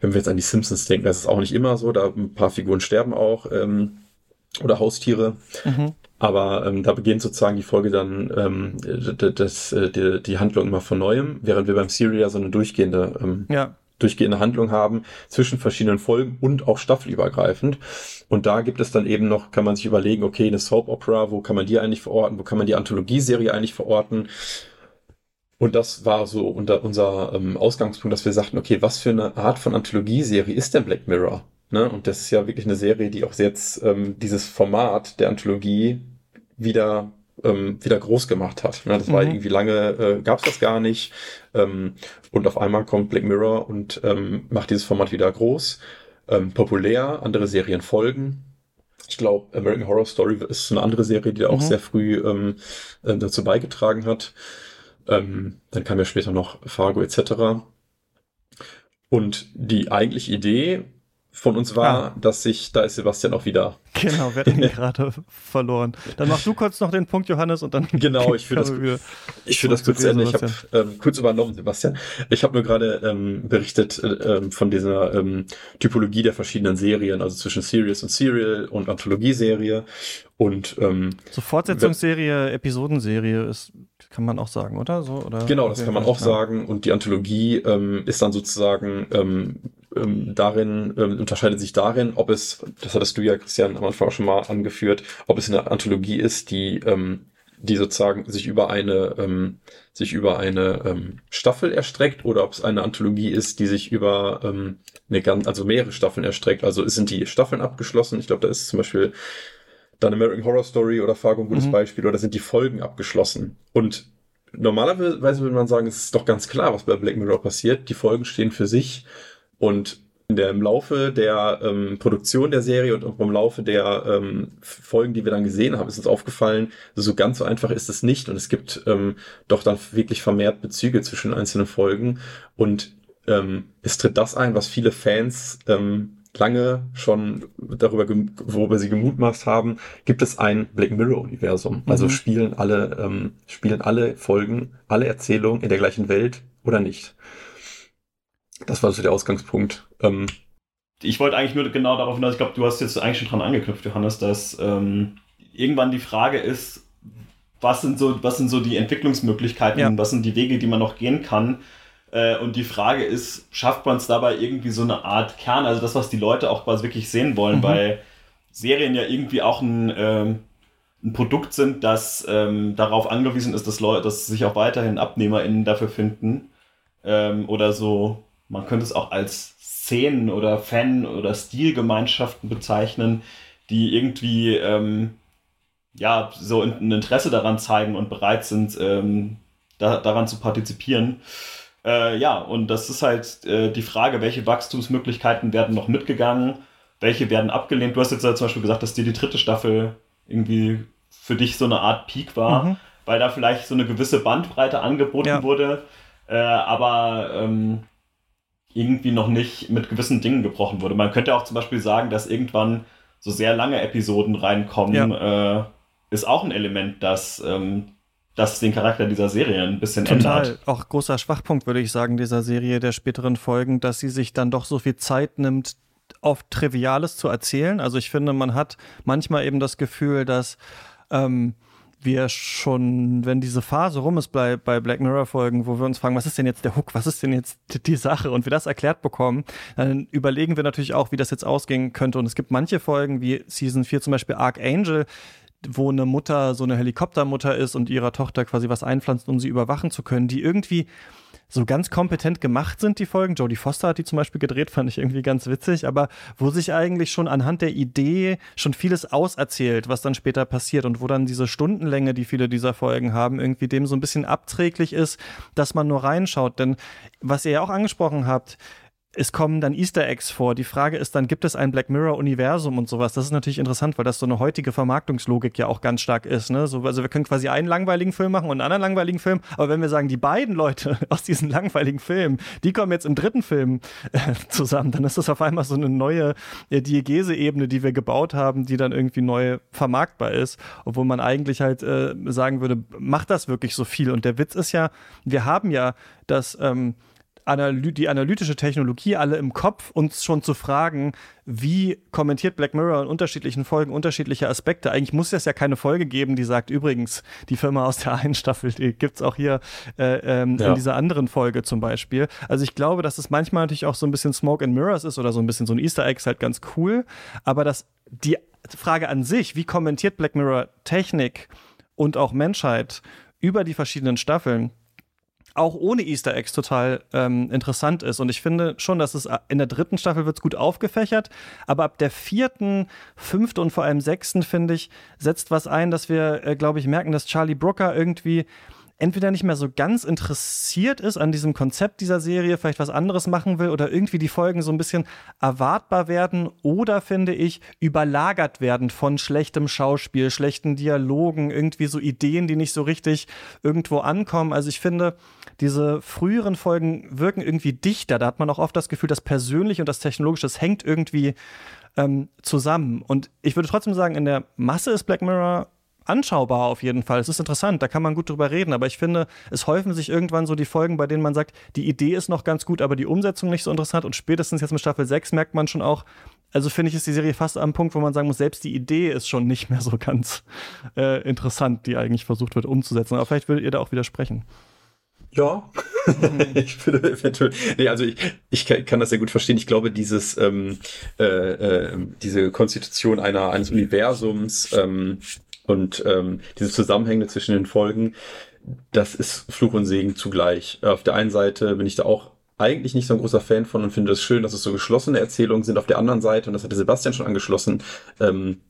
wenn wir jetzt an die Simpsons denken, das ist auch nicht immer so, da ein paar Figuren sterben auch ähm, oder Haustiere. Mhm. Aber ähm, da beginnt sozusagen die Folge dann ähm, d- das, äh, die, die Handlung immer von neuem, während wir beim Serial ja so eine durchgehende ähm, Ja. Durchgehende Handlung haben zwischen verschiedenen Folgen und auch staffelübergreifend. Und da gibt es dann eben noch, kann man sich überlegen, okay, eine Soap Opera, wo kann man die eigentlich verorten, wo kann man die Anthologieserie eigentlich verorten? Und das war so unter unser ähm, Ausgangspunkt, dass wir sagten, okay, was für eine Art von Anthologieserie ist denn Black Mirror? Ne? Und das ist ja wirklich eine Serie, die auch jetzt ähm, dieses Format der Anthologie wieder ähm, wieder groß gemacht hat. Ne? Das war Mhm. irgendwie lange, äh, gab es das gar nicht. Ähm, und auf einmal kommt Black Mirror und ähm, macht dieses Format wieder groß, ähm, populär, andere Serien folgen. Ich glaube, American Horror Story ist eine andere Serie, die da auch Mhm. sehr früh ähm, äh, dazu beigetragen hat. Ähm, dann kam ja später noch Fargo etc. Und die eigentliche Idee von uns war, Ah. dass sich, da ist Sebastian auch wieder. Genau, wir hatten gerade verloren. Dann mach du kurz noch den Punkt, Johannes, und dann. Genau, ich führe das, ich führe das kurz zu Ende. Ich habe ähm, kurz übernommen, Sebastian. Ich habe nur gerade ähm, berichtet äh, von dieser ähm, Typologie der verschiedenen Serien, also zwischen Series und Serial und Anthologieserie. Und ähm, So Fortsetzungsserie, Episodenserie ist, kann man auch sagen, oder? So, oder Genau, das kann man auch sagen. Und die Anthologie ähm, ist dann sozusagen ähm, ähm, darin, ähm, unterscheidet sich darin, ob es, das hattest du ja, Christian, am Anfang auch schon mal angeführt, ob es eine Anthologie ist, die, ähm, die sozusagen sich über eine, ähm, sich über eine ähm, Staffel erstreckt oder ob es eine Anthologie ist, die sich über ähm, eine ganz, also mehrere Staffeln erstreckt. Also sind die Staffeln abgeschlossen? Ich glaube, da ist zum Beispiel dann American Horror Story oder Fargo ein gutes Mhm. Beispiel oder sind die Folgen abgeschlossen? Und normalerweise würde man sagen, es ist doch ganz klar, was bei Black Mirror passiert. Die Folgen stehen für sich und in der, im Laufe der ähm, Produktion der Serie und auch im Laufe der ähm, Folgen, die wir dann gesehen haben, ist uns aufgefallen, so ganz so einfach ist es nicht und es gibt ähm, doch dann wirklich vermehrt Bezüge zwischen einzelnen Folgen und ähm, es tritt das ein, was viele Fans ähm, lange schon darüber, worüber sie gemutmaßt haben, gibt es ein Black Mirror Universum. Also Mhm. spielen alle, ähm, spielen alle Folgen, alle Erzählungen in der gleichen Welt oder nicht. Das war so der Ausgangspunkt. Ähm, Ich wollte eigentlich nur genau darauf hinaus, ich glaube, du hast jetzt eigentlich schon dran angeknüpft, Johannes, dass ähm, irgendwann die Frage ist, was sind so, was sind so die Entwicklungsmöglichkeiten, Ja. was sind die Wege, die man noch gehen kann. Äh, und die Frage ist, schafft man es dabei irgendwie so eine Art Kern, also das, was die Leute auch quasi wirklich sehen wollen, Mhm. weil Serien ja irgendwie auch ein, ähm, ein Produkt sind, das ähm, darauf angewiesen ist, dass Leute, dass sich auch weiterhin AbnehmerInnen dafür finden. Ähm, oder so, man könnte es auch als Szenen oder Fan- oder Stilgemeinschaften bezeichnen, die irgendwie ähm, ja so ein Interesse daran zeigen und bereit sind, ähm, da, daran zu partizipieren. Äh, ja, und das ist halt äh, die Frage, welche Wachstumsmöglichkeiten werden noch mitgegangen, welche werden abgelehnt. Du hast jetzt ja zum Beispiel gesagt, dass dir die dritte Staffel irgendwie für dich so eine Art Peak war, Mhm. weil da vielleicht so eine gewisse Bandbreite angeboten Ja. wurde, äh, aber ähm, irgendwie noch nicht mit gewissen Dingen gebrochen wurde. Man könnte auch zum Beispiel sagen, dass irgendwann so sehr lange Episoden reinkommen, äh, ist auch ein Element, das, ähm, das den Charakter dieser Serie ein bisschen Total. ändert. Auch großer Schwachpunkt, würde ich sagen, dieser Serie der späteren Folgen, dass sie sich dann doch so viel Zeit nimmt, auf Triviales zu erzählen. Also ich finde, man hat manchmal eben das Gefühl, dass ähm, wir schon, wenn diese Phase rum ist bei, bei Black Mirror Folgen, wo wir uns fragen, was ist denn jetzt der Hook, was ist denn jetzt die- die Sache und wir das erklärt bekommen, dann überlegen wir natürlich auch, wie das jetzt ausgehen könnte. Und es gibt manche Folgen, wie Season 4 zum Beispiel Archangel, wo eine Mutter so eine Helikoptermutter ist und ihrer Tochter quasi was einpflanzt, um sie überwachen zu können, die irgendwie so ganz kompetent gemacht sind, die Folgen. Jodie Foster hat die zum Beispiel gedreht, fand ich irgendwie ganz witzig, aber wo sich eigentlich schon anhand der Idee schon vieles auserzählt, was dann später passiert und wo dann diese Stundenlänge, die viele dieser Folgen haben, irgendwie dem so ein bisschen abträglich ist, dass man nur reinschaut. Denn was ihr ja auch angesprochen habt, es kommen dann Easter Eggs vor. Die Frage ist dann, gibt es ein Black Mirror-Universum und sowas? Das ist natürlich interessant, weil das so eine heutige Vermarktungslogik ja auch ganz stark ist. Ne? So, also wir können quasi einen langweiligen Film machen und einen anderen langweiligen Film, aber wenn wir sagen, die beiden Leute aus diesen langweiligen Filmen, die kommen jetzt im dritten Film äh, zusammen, dann ist das auf einmal so eine neue äh, Diegese-Ebene, die wir gebaut haben, die dann irgendwie neu vermarktbar ist, obwohl man eigentlich halt äh, sagen würde, macht das wirklich so viel? Und der Witz ist ja, wir haben ja das ähm, Analy die analytische Technologie alle im Kopf, uns schon zu fragen, wie kommentiert Black Mirror in unterschiedlichen Folgen unterschiedliche Aspekte. Eigentlich muss es ja keine Folge geben, die sagt, übrigens, die Firma aus der einen Staffel, die gibt es auch hier äh, ähm, ja. in dieser anderen Folge zum Beispiel. Also ich glaube, dass es manchmal natürlich auch so ein bisschen Smoke and Mirrors ist oder so ein bisschen so ein Easter Egg ist halt ganz cool. Aber dass die Frage an sich, wie kommentiert Black Mirror Technik und auch Menschheit über die verschiedenen Staffeln, auch ohne Easter Eggs total ähm, interessant ist. Und ich finde schon, dass es äh, in der dritten Staffel wird es gut aufgefächert, aber ab der vierten, fünften und vor allem sechsten, finde ich, setzt was ein, dass wir, äh, glaube ich, merken, dass Charlie Brooker irgendwie entweder nicht mehr so ganz interessiert ist an diesem Konzept dieser Serie, vielleicht was anderes machen will oder irgendwie die Folgen so ein bisschen erwartbar werden oder finde ich überlagert werden von schlechtem Schauspiel, schlechten Dialogen, irgendwie so Ideen, die nicht so richtig irgendwo ankommen. Also ich finde, diese früheren Folgen wirken irgendwie dichter. Da hat man auch oft das Gefühl, das Persönliche und das Technologische, das hängt irgendwie ähm, zusammen. Und ich würde trotzdem sagen, in der Masse ist Black Mirror anschaubar auf jeden Fall. Es ist interessant, da kann man gut drüber reden, aber ich finde, es häufen sich irgendwann so die Folgen, bei denen man sagt, die Idee ist noch ganz gut, aber die Umsetzung nicht so interessant und spätestens jetzt mit Staffel 6 merkt man schon auch, also finde ich, ist die Serie fast am Punkt, wo man sagen muss, selbst die Idee ist schon nicht mehr so ganz äh, interessant, die eigentlich versucht wird umzusetzen. Aber vielleicht würdet ihr da auch widersprechen. Ja, ich würde eventuell. Nee, also ich, ich kann das sehr gut verstehen. Ich glaube, dieses ähm, äh, äh, diese Konstitution einer eines Universums ähm, und ähm, diese Zusammenhänge zwischen den Folgen, das ist Fluch und Segen zugleich. Auf der einen Seite bin ich da auch eigentlich nicht so ein großer Fan von und finde es schön, dass es so geschlossene Erzählungen sind. Auf der anderen Seite, und das hatte Sebastian schon angeschlossen, ähm,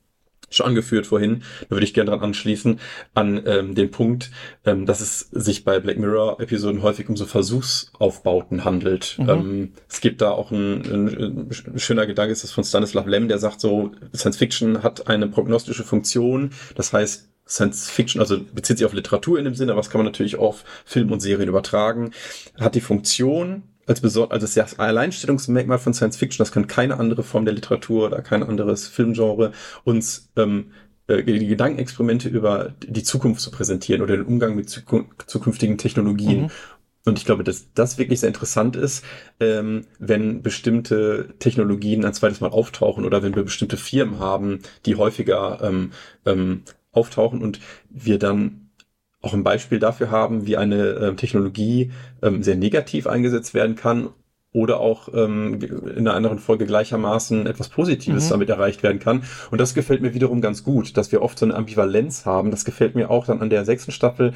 schon angeführt vorhin, da würde ich gerne dran anschließen, an ähm, den Punkt, ähm, dass es sich bei Black Mirror-Episoden häufig um so Versuchsaufbauten handelt. Mhm. Ähm, es gibt da auch ein, ein, ein schöner Gedanke, ist das von Stanislav Lem, der sagt so, Science Fiction hat eine prognostische Funktion, das heißt, Science Fiction, also bezieht sich auf Literatur in dem Sinne, aber das kann man natürlich auf Film und Serien übertragen, hat die Funktion, als besonders, also das Alleinstellungsmerkmal von Science Fiction, das kann keine andere Form der Literatur oder kein anderes Filmgenre uns ähm, äh, die Gedankenexperimente über die Zukunft zu präsentieren oder den Umgang mit zukünftigen Technologien. Mhm. Und ich glaube, dass das wirklich sehr interessant ist, ähm, wenn bestimmte Technologien ein zweites Mal auftauchen oder wenn wir bestimmte Firmen haben, die häufiger ähm, ähm, auftauchen und wir dann auch ein Beispiel dafür haben, wie eine äh, Technologie ähm, sehr negativ eingesetzt werden kann oder auch ähm, in einer anderen Folge gleichermaßen etwas Positives mhm. damit erreicht werden kann. Und das gefällt mir wiederum ganz gut, dass wir oft so eine Ambivalenz haben. Das gefällt mir auch dann an der sechsten Staffel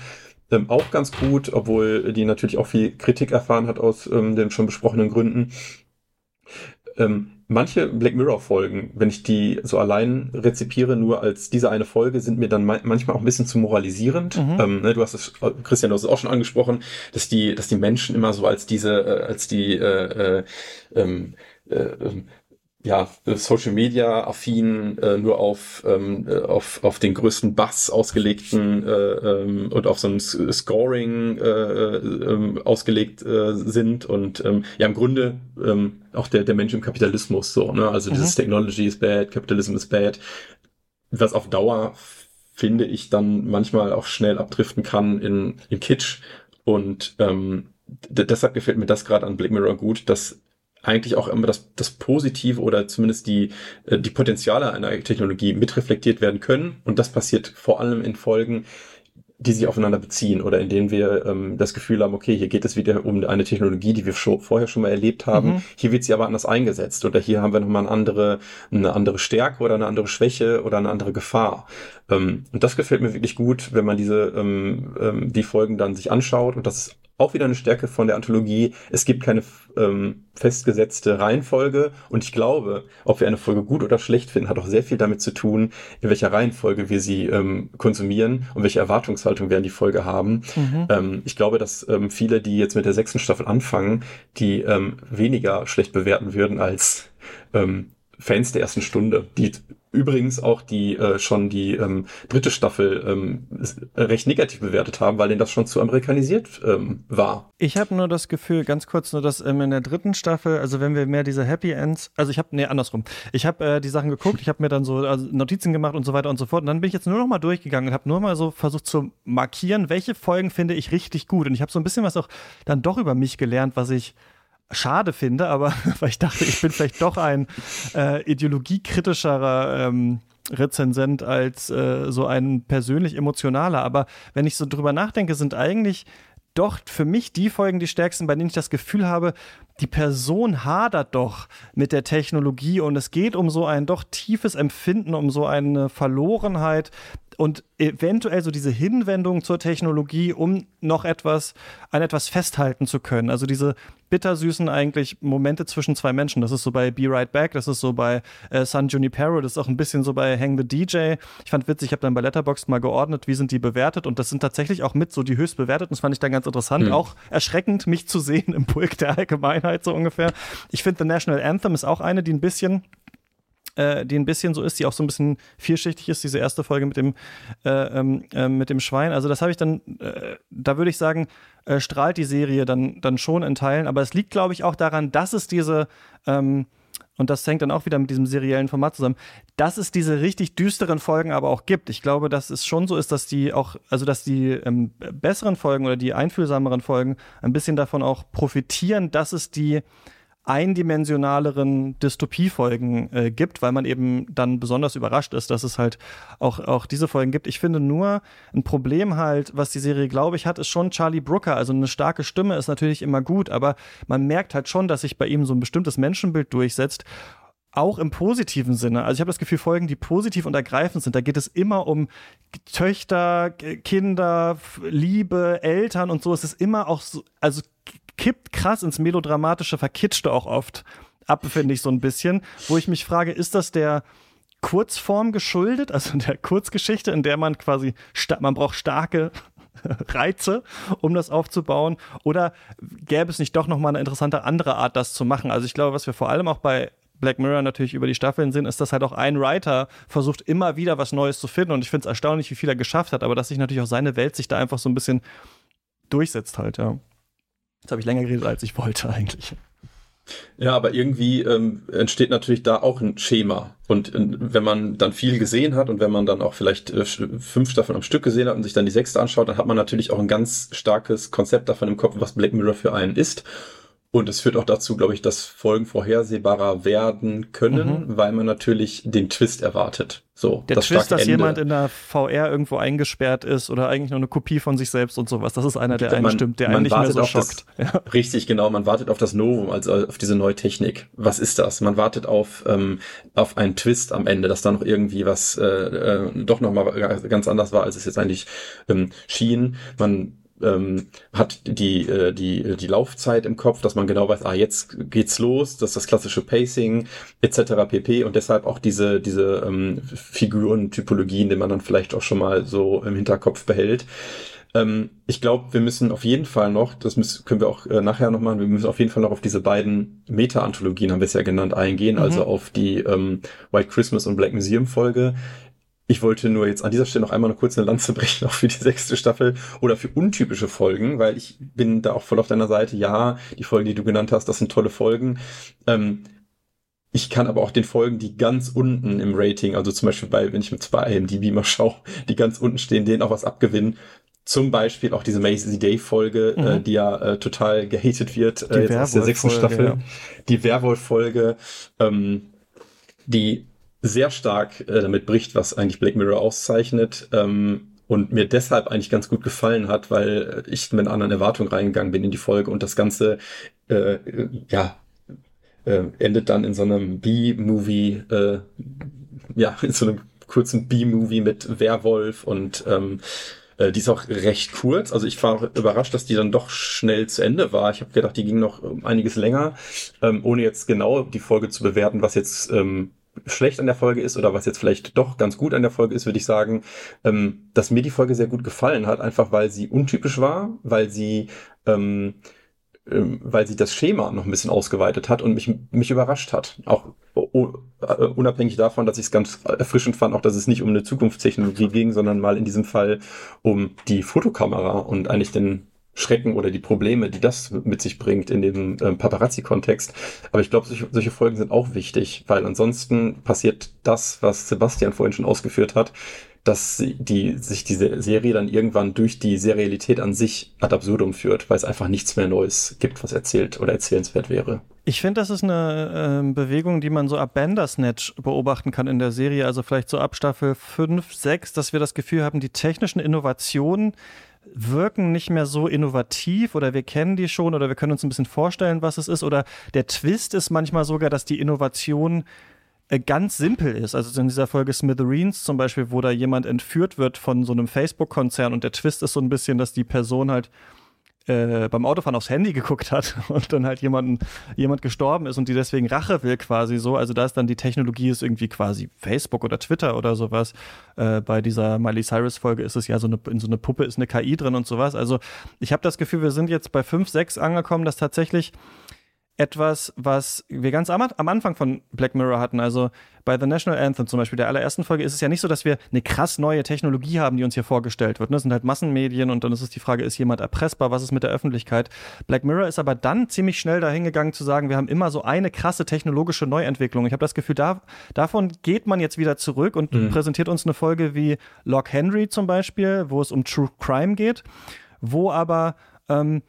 ähm, auch ganz gut, obwohl die natürlich auch viel Kritik erfahren hat aus ähm, den schon besprochenen Gründen. Ähm, manche Black Mirror Folgen, wenn ich die so allein rezipiere, nur als diese eine Folge, sind mir dann manchmal auch ein bisschen zu moralisierend. Mhm. Ähm, ne, du hast es, Christian, du hast es auch schon angesprochen, dass die, dass die Menschen immer so als diese, äh, als die äh, äh, ähm, äh, ähm, ja, Social Media affin äh, nur auf, ähm, äh, auf, auf den größten Bass ausgelegten äh, ähm, und auf so ein Scoring äh, äh, ausgelegt äh, sind und ähm, ja im Grunde ähm, auch der, der Mensch im Kapitalismus so, ne? Also mhm. dieses Technology is bad, Capitalism is bad, was auf Dauer finde ich dann manchmal auch schnell abdriften kann in, in Kitsch und ähm, deshalb gefällt mir das gerade an Black Mirror gut, dass eigentlich auch immer das, das Positive oder zumindest die, äh, die Potenziale einer Technologie mitreflektiert werden können. Und das passiert vor allem in Folgen, die sich aufeinander beziehen oder in denen wir ähm, das Gefühl haben, okay, hier geht es wieder um eine Technologie, die wir schon, vorher schon mal erlebt haben. Mhm. Hier wird sie aber anders eingesetzt oder hier haben wir nochmal eine andere, eine andere Stärke oder eine andere Schwäche oder eine andere Gefahr. Ähm, und das gefällt mir wirklich gut, wenn man diese ähm, ähm, die Folgen dann sich anschaut und das ist auch wieder eine Stärke von der Anthologie. Es gibt keine ähm, festgesetzte Reihenfolge und ich glaube, ob wir eine Folge gut oder schlecht finden, hat auch sehr viel damit zu tun, in welcher Reihenfolge wir sie ähm, konsumieren und welche Erwartungshaltung wir an die Folge haben. Mhm. Ähm, ich glaube, dass ähm, viele, die jetzt mit der sechsten Staffel anfangen, die ähm, weniger schlecht bewerten würden als ähm, Fans der ersten Stunde, die übrigens auch die äh, schon die ähm, dritte Staffel ähm, recht negativ bewertet haben, weil denen das schon zu amerikanisiert ähm, war. Ich habe nur das Gefühl, ganz kurz nur, dass ähm, in der dritten Staffel, also wenn wir mehr diese Happy Ends, also ich habe, nee, andersrum. Ich habe äh, die Sachen geguckt, ich habe mir dann so also Notizen gemacht und so weiter und so fort. Und dann bin ich jetzt nur noch mal durchgegangen und habe nur mal so versucht zu markieren, welche Folgen finde ich richtig gut. Und ich habe so ein bisschen was auch dann doch über mich gelernt, was ich schade finde, aber weil ich dachte, ich bin vielleicht doch ein äh, ideologiekritischerer ähm, Rezensent als äh, so ein persönlich emotionaler. Aber wenn ich so drüber nachdenke, sind eigentlich doch für mich die Folgen die stärksten, bei denen ich das Gefühl habe, die Person hadert doch mit der Technologie und es geht um so ein doch tiefes Empfinden, um so eine Verlorenheit, und eventuell so diese Hinwendung zur Technologie, um noch etwas, an etwas festhalten zu können. Also diese bittersüßen eigentlich Momente zwischen zwei Menschen. Das ist so bei Be Right Back, das ist so bei äh, San Junipero, das ist auch ein bisschen so bei Hang the DJ. Ich fand witzig, ich habe dann bei Letterboxd mal geordnet, wie sind die bewertet und das sind tatsächlich auch mit so die höchst bewerteten. Das fand ich dann ganz interessant. Mhm. Auch erschreckend, mich zu sehen im Pulk der Allgemeinheit so ungefähr. Ich finde The National Anthem ist auch eine, die ein bisschen äh, die ein bisschen so ist, die auch so ein bisschen vielschichtig ist, diese erste Folge mit dem, äh, ähm, äh, mit dem Schwein. Also das habe ich dann, äh, da würde ich sagen, äh, strahlt die Serie dann, dann schon in Teilen. Aber es liegt, glaube ich, auch daran, dass es diese ähm, und das hängt dann auch wieder mit diesem seriellen Format zusammen, dass es diese richtig düsteren Folgen aber auch gibt. Ich glaube, dass es schon so ist, dass die auch, also dass die ähm, besseren Folgen oder die einfühlsameren Folgen ein bisschen davon auch profitieren, dass es die eindimensionaleren Dystopiefolgen äh, gibt, weil man eben dann besonders überrascht ist, dass es halt auch, auch diese Folgen gibt. Ich finde nur ein Problem halt, was die Serie, glaube ich, hat, ist schon Charlie Brooker. Also eine starke Stimme ist natürlich immer gut, aber man merkt halt schon, dass sich bei ihm so ein bestimmtes Menschenbild durchsetzt auch im positiven Sinne. Also ich habe das Gefühl, Folgen, die positiv und ergreifend sind, da geht es immer um Töchter, Kinder, Liebe, Eltern und so. Es ist immer auch so, also kippt krass ins Melodramatische, verkitschte auch oft ab, finde ich so ein bisschen, wo ich mich frage, ist das der Kurzform geschuldet, also der Kurzgeschichte, in der man quasi, man braucht starke Reize, um das aufzubauen? Oder gäbe es nicht doch nochmal eine interessante andere Art, das zu machen? Also ich glaube, was wir vor allem auch bei Black Mirror natürlich über die Staffeln sehen, ist, dass halt auch ein Writer versucht, immer wieder was Neues zu finden. Und ich finde es erstaunlich, wie viel er geschafft hat, aber dass sich natürlich auch seine Welt sich da einfach so ein bisschen durchsetzt halt, ja. Jetzt habe ich länger geredet, als ich wollte eigentlich. Ja, aber irgendwie ähm, entsteht natürlich da auch ein Schema. Und äh, wenn man dann viel gesehen hat und wenn man dann auch vielleicht äh, fünf Staffeln am Stück gesehen hat und sich dann die sechste anschaut, dann hat man natürlich auch ein ganz starkes Konzept davon im Kopf, was Black Mirror für einen ist. Und es führt auch dazu, glaube ich, dass Folgen vorhersehbarer werden können, mhm. weil man natürlich den Twist erwartet. So, der das Twist, dass Ende. jemand in der VR irgendwo eingesperrt ist oder eigentlich nur eine Kopie von sich selbst und sowas. Das ist einer, der einen stimmt, der einen nicht mehr so schockt. Das, ja. Richtig, genau. Man wartet auf das Novum, also auf diese neue Technik. Was ist das? Man wartet auf, ähm, auf einen Twist am Ende, dass da noch irgendwie was äh, äh, doch nochmal ganz anders war, als es jetzt eigentlich ähm, schien. Man ähm, hat die, äh, die, die Laufzeit im Kopf, dass man genau weiß, ah, jetzt geht's los, das ist das klassische Pacing etc. pp. Und deshalb auch diese, diese ähm, Figuren-Typologien, die man dann vielleicht auch schon mal so im Hinterkopf behält. Ähm, ich glaube, wir müssen auf jeden Fall noch, das müssen, können wir auch äh, nachher noch machen, wir müssen auf jeden Fall noch auf diese beiden Meta-Anthologien, haben wir es ja genannt, eingehen, also mhm. also auf die ähm, White Christmas und Black Museum Folge. Ich wollte nur jetzt an dieser Stelle noch einmal eine kurze Lanze brechen, auch für die sechste Staffel oder für untypische Folgen, weil ich bin da auch voll auf deiner Seite. Ja, die Folgen, die du genannt hast, das sind tolle Folgen. Ähm, ich kann aber auch den Folgen, die ganz unten im Rating, also zum Beispiel bei, wenn ich mit zwei IMDb mal schaue, die ganz unten stehen, denen auch was abgewinnen. Zum Beispiel auch diese Mazy Day Folge, äh, mhm. äh, die ja äh, total gehatet wird, äh, jetzt aus der sechsten Staffel. Ja. Die Werwolf Folge, ähm, die sehr stark äh, damit bricht, was eigentlich Black Mirror auszeichnet. Ähm, und mir deshalb eigentlich ganz gut gefallen hat, weil ich mit anderen Erwartungen reingegangen bin in die Folge und das Ganze, äh, ja, äh, endet dann in so einem B-Movie, äh, ja, in so einem kurzen B-Movie mit Werwolf und ähm, Äh, die ist auch recht kurz. Also ich war überrascht, dass die dann doch schnell zu Ende war. Ich habe gedacht, die ging noch einiges länger, ähm, ohne jetzt genau die Folge zu bewerten, was jetzt ähm, schlecht an der Folge ist oder was jetzt vielleicht doch ganz gut an der Folge ist, würde ich sagen, ähm, dass mir die Folge sehr gut gefallen hat, einfach weil sie untypisch war, weil sie ähm, ähm, weil sie das Schema noch ein bisschen ausgeweitet hat und mich, mich überrascht hat. Auch äh, unabhängig davon, dass ich es ganz erfrischend fand, auch dass es nicht um eine Zukunftstechnologie ging, sondern mal in diesem Fall um die Fotokamera und eigentlich den Schrecken oder die Probleme, die das mit sich bringt in dem ähm, Paparazzi-Kontext. Aber ich glaube, solche, solche Folgen sind auch wichtig, weil ansonsten passiert das, was Sebastian vorhin schon ausgeführt hat, dass die, sich diese Serie dann irgendwann durch die Serialität an sich ad absurdum führt, weil es einfach nichts mehr Neues gibt, was erzählt oder erzählenswert wäre. Ich finde, das ist eine äh, Bewegung, die man so ab Bandersnatch beobachten kann in der Serie, also vielleicht so ab Staffel 5, 6, dass wir das Gefühl haben, die technischen Innovationen wirken nicht mehr so innovativ oder wir kennen die schon oder wir können uns ein bisschen vorstellen, was es ist oder der Twist ist manchmal sogar, dass die Innovation äh, ganz simpel ist. Also in dieser Folge Smithereens zum Beispiel, wo da jemand entführt wird von so einem Facebook-Konzern und der Twist ist so ein bisschen, dass die Person halt äh, beim Autofahren aufs Handy geguckt hat und dann halt jemanden, jemand gestorben ist und die deswegen Rache will quasi so. Also da ist dann die Technologie ist irgendwie quasi Facebook oder Twitter oder sowas. Äh, bei dieser Miley Cyrus Folge ist es ja so eine, in so eine Puppe ist eine KI drin und sowas. Also ich habe das Gefühl, wir sind jetzt bei 5, 6 angekommen, dass tatsächlich etwas, was wir ganz am, am, Anfang von Black Mirror hatten. Also bei The National Anthem zum Beispiel, der allerersten Folge, ist es ja nicht so, dass wir eine krass neue Technologie haben, die uns hier vorgestellt wird. Das sind halt Massenmedien und dann ist es die Frage, ist jemand erpressbar? Was ist mit der Öffentlichkeit? Black Mirror ist aber dann ziemlich schnell dahingegangen zu sagen, wir haben immer so eine krasse technologische Neuentwicklung. Ich habe das Gefühl, da, davon geht man jetzt wieder zurück und mhm. präsentiert uns eine Folge wie Lock Henry zum Beispiel, wo es um True Crime geht, wo aber, ähm,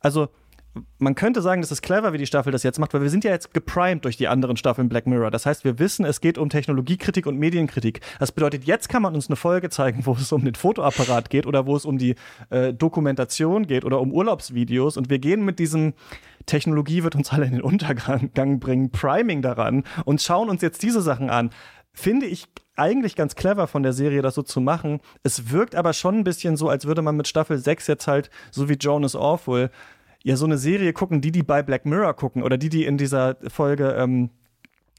also man könnte sagen, das ist clever, wie die Staffel das jetzt macht, weil wir sind ja jetzt geprimed durch die anderen Staffeln Black Mirror. Das heißt, wir wissen, es geht um Technologiekritik und Medienkritik. Das bedeutet, jetzt kann man uns eine Folge zeigen, wo es um den Fotoapparat geht oder wo es um die äh, Dokumentation geht oder um Urlaubsvideos und wir gehen mit diesem Technologie wird uns alle in den Untergang bringen, Priming daran und schauen uns jetzt diese Sachen an. Finde ich eigentlich ganz clever von der Serie, das so zu machen. Es wirkt aber schon ein bisschen so, als würde man mit Staffel 6 jetzt halt, so wie Jonas Awful, ja so eine Serie gucken, die die bei Black Mirror gucken oder die die in dieser Folge ähm,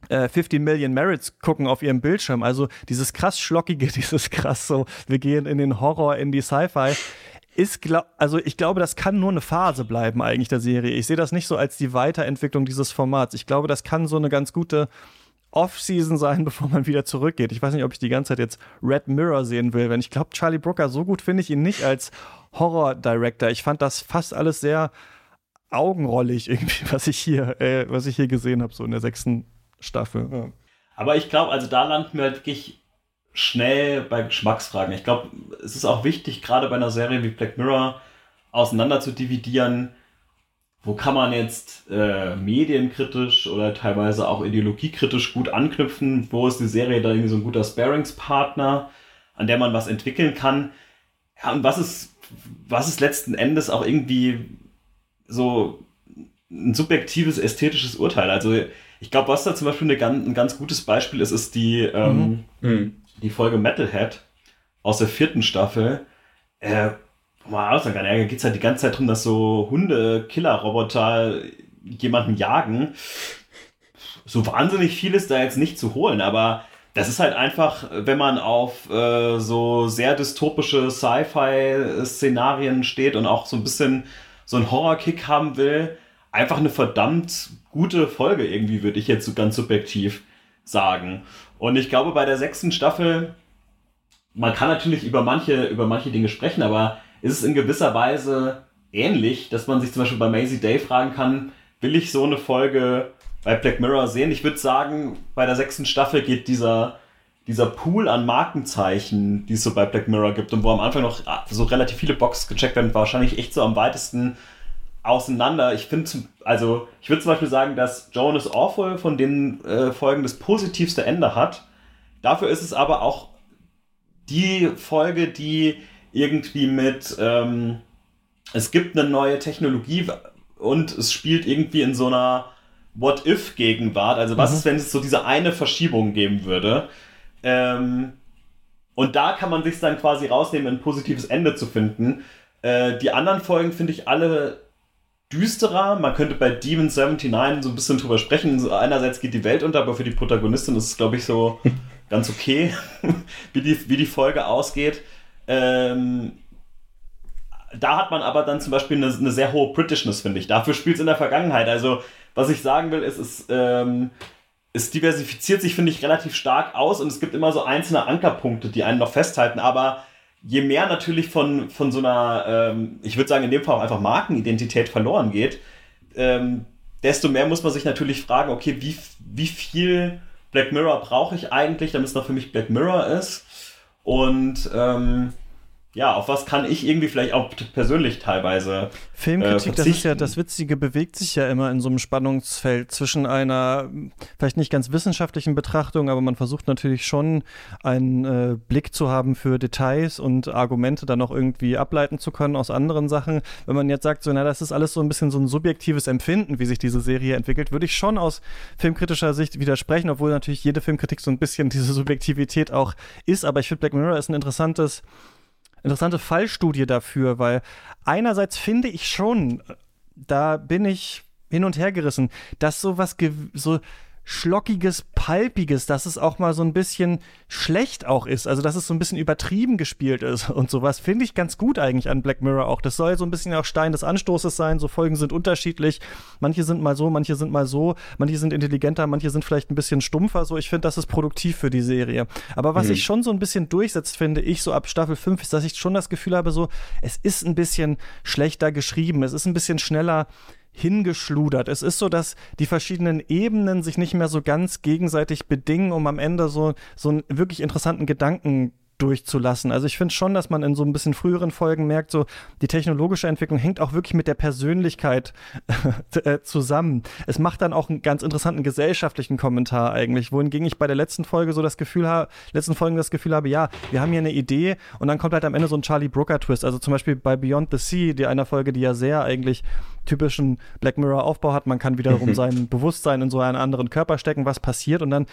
äh, 15 Million Merits gucken auf ihrem Bildschirm. Also dieses krass schlockige, dieses krass so, wir gehen in den Horror, in die Sci-Fi. Ist, glaub, also ich glaube, das kann nur eine Phase bleiben eigentlich der Serie. Ich sehe das nicht so als die Weiterentwicklung dieses Formats. Ich glaube, das kann so eine ganz gute Off-Season sein, bevor man wieder zurückgeht. Ich weiß nicht, ob ich die ganze Zeit jetzt Red Mirror sehen will, wenn ich glaube, Charlie Brooker, so gut finde ich ihn nicht als Horror-Director. Ich fand das fast alles sehr augenrollig irgendwie, was ich hier, äh, was ich hier gesehen habe, so in der sechsten Staffel. Ja. Aber ich glaube, also da landen wir halt wirklich schnell bei Geschmacksfragen. Ich glaube, es ist auch wichtig, gerade bei einer Serie wie Black Mirror auseinander zu dividieren, wo kann man jetzt äh, medienkritisch oder teilweise auch ideologiekritisch gut anknüpfen, wo ist die Serie da irgendwie so ein guter Sparingspartner, an der man was entwickeln kann. Ja, und was ist, was ist letzten Endes auch irgendwie so ein subjektives ästhetisches Urteil. Also ich glaube, was da zum Beispiel eine, ein ganz gutes Beispiel ist, ist die, ähm, mhm. mhm. die Folge Metalhead aus der vierten Staffel. Äh, mal kann, da geht es halt die ganze Zeit darum, dass so Hunde-Killer-Roboter jemanden jagen. So wahnsinnig viel ist da jetzt nicht zu holen, aber das ist halt einfach, wenn man auf äh, so sehr dystopische Sci-Fi-Szenarien steht und auch so ein bisschen so einen Horrorkick haben will, einfach eine verdammt gute Folge irgendwie, würde ich jetzt so ganz subjektiv sagen. Und ich glaube, bei der sechsten Staffel, man kann natürlich über manche, über manche Dinge sprechen, aber ist es in gewisser Weise ähnlich, dass man sich zum Beispiel bei Maisie Day fragen kann, will ich so eine Folge bei Black Mirror sehen? Ich würde sagen, bei der sechsten Staffel geht dieser dieser Pool an Markenzeichen, die es so bei Black Mirror gibt und wo am Anfang noch ah, so relativ viele Boxes gecheckt werden, wahrscheinlich echt so am weitesten auseinander. Ich finde, also ich würde zum Beispiel sagen, dass Jonas Awful von den äh, Folgen das positivste Ende hat. Dafür ist es aber auch die Folge, die irgendwie mit ähm, es gibt eine neue Technologie und es spielt irgendwie in so einer What-If-Gegenwart. Also was mhm. ist, wenn es so diese eine Verschiebung geben würde? ähm, Und da kann man sich dann quasi rausnehmen, ein positives Ende zu finden. Äh, die anderen Folgen finde ich alle düsterer. Man könnte bei Demon 79 so ein bisschen drüber sprechen. So einerseits geht die Welt unter, aber für die Protagonistin ist es, glaube ich, so ganz okay, wie, die, wie die Folge ausgeht. Ähm, da hat man aber dann zum Beispiel eine, eine sehr hohe Britishness, finde ich. Dafür spielt es in der Vergangenheit. Also, was ich sagen will, ist, es, ähm, es diversifiziert sich, finde ich, relativ stark aus und es gibt immer so einzelne Ankerpunkte, die einen noch festhalten. Aber je mehr natürlich von, von so einer, ähm, ich würde sagen, in dem Fall auch einfach Markenidentität verloren geht, ähm, desto mehr muss man sich natürlich fragen, okay, wie, wie viel Black Mirror brauche ich eigentlich, damit es noch für mich Black Mirror ist? Und ähm, ja, auf was kann ich irgendwie vielleicht auch persönlich teilweise. Filmkritik, äh, das ist ja das Witzige, bewegt sich ja immer in so einem Spannungsfeld zwischen einer vielleicht nicht ganz wissenschaftlichen Betrachtung, aber man versucht natürlich schon einen äh, Blick zu haben für Details und Argumente dann auch irgendwie ableiten zu können aus anderen Sachen. Wenn man jetzt sagt, so, na, das ist alles so ein bisschen so ein subjektives Empfinden, wie sich diese Serie entwickelt, würde ich schon aus filmkritischer Sicht widersprechen, obwohl natürlich jede Filmkritik so ein bisschen diese Subjektivität auch ist. Aber ich finde, Black Mirror ist ein interessantes interessante Fallstudie dafür, weil einerseits finde ich schon, da bin ich hin und her gerissen, dass sowas so Schlockiges, Palpiges, dass es auch mal so ein bisschen schlecht auch ist. Also, dass es so ein bisschen übertrieben gespielt ist und sowas. Finde ich ganz gut eigentlich an Black Mirror auch. Das soll so ein bisschen auch Stein des Anstoßes sein. So Folgen sind unterschiedlich. Manche sind mal so, manche sind mal so. Manche sind intelligenter, manche sind vielleicht ein bisschen stumpfer. So, ich finde, das ist produktiv für die Serie. Aber was mhm. sich schon so ein bisschen durchsetzt, finde ich, so ab Staffel 5, ist, dass ich schon das Gefühl habe, so, es ist ein bisschen schlechter geschrieben. Es ist ein bisschen schneller hingeschludert. Es ist so, dass die verschiedenen Ebenen sich nicht mehr so ganz gegenseitig bedingen, um am Ende so, so einen wirklich interessanten Gedanken durchzulassen. Also ich finde schon, dass man in so ein bisschen früheren Folgen merkt, so die technologische Entwicklung hängt auch wirklich mit der Persönlichkeit äh, zusammen. Es macht dann auch einen ganz interessanten gesellschaftlichen Kommentar eigentlich, wohingegen ich bei der letzten Folge so das Gefühl habe, letzten Folgen das Gefühl habe, ja, wir haben hier eine Idee und dann kommt halt am Ende so ein Charlie Brooker Twist. Also zum Beispiel bei Beyond the Sea, die einer Folge, die ja sehr eigentlich typischen Black Mirror Aufbau hat. Man kann wiederum sein Bewusstsein in so einen anderen Körper stecken, was passiert und dann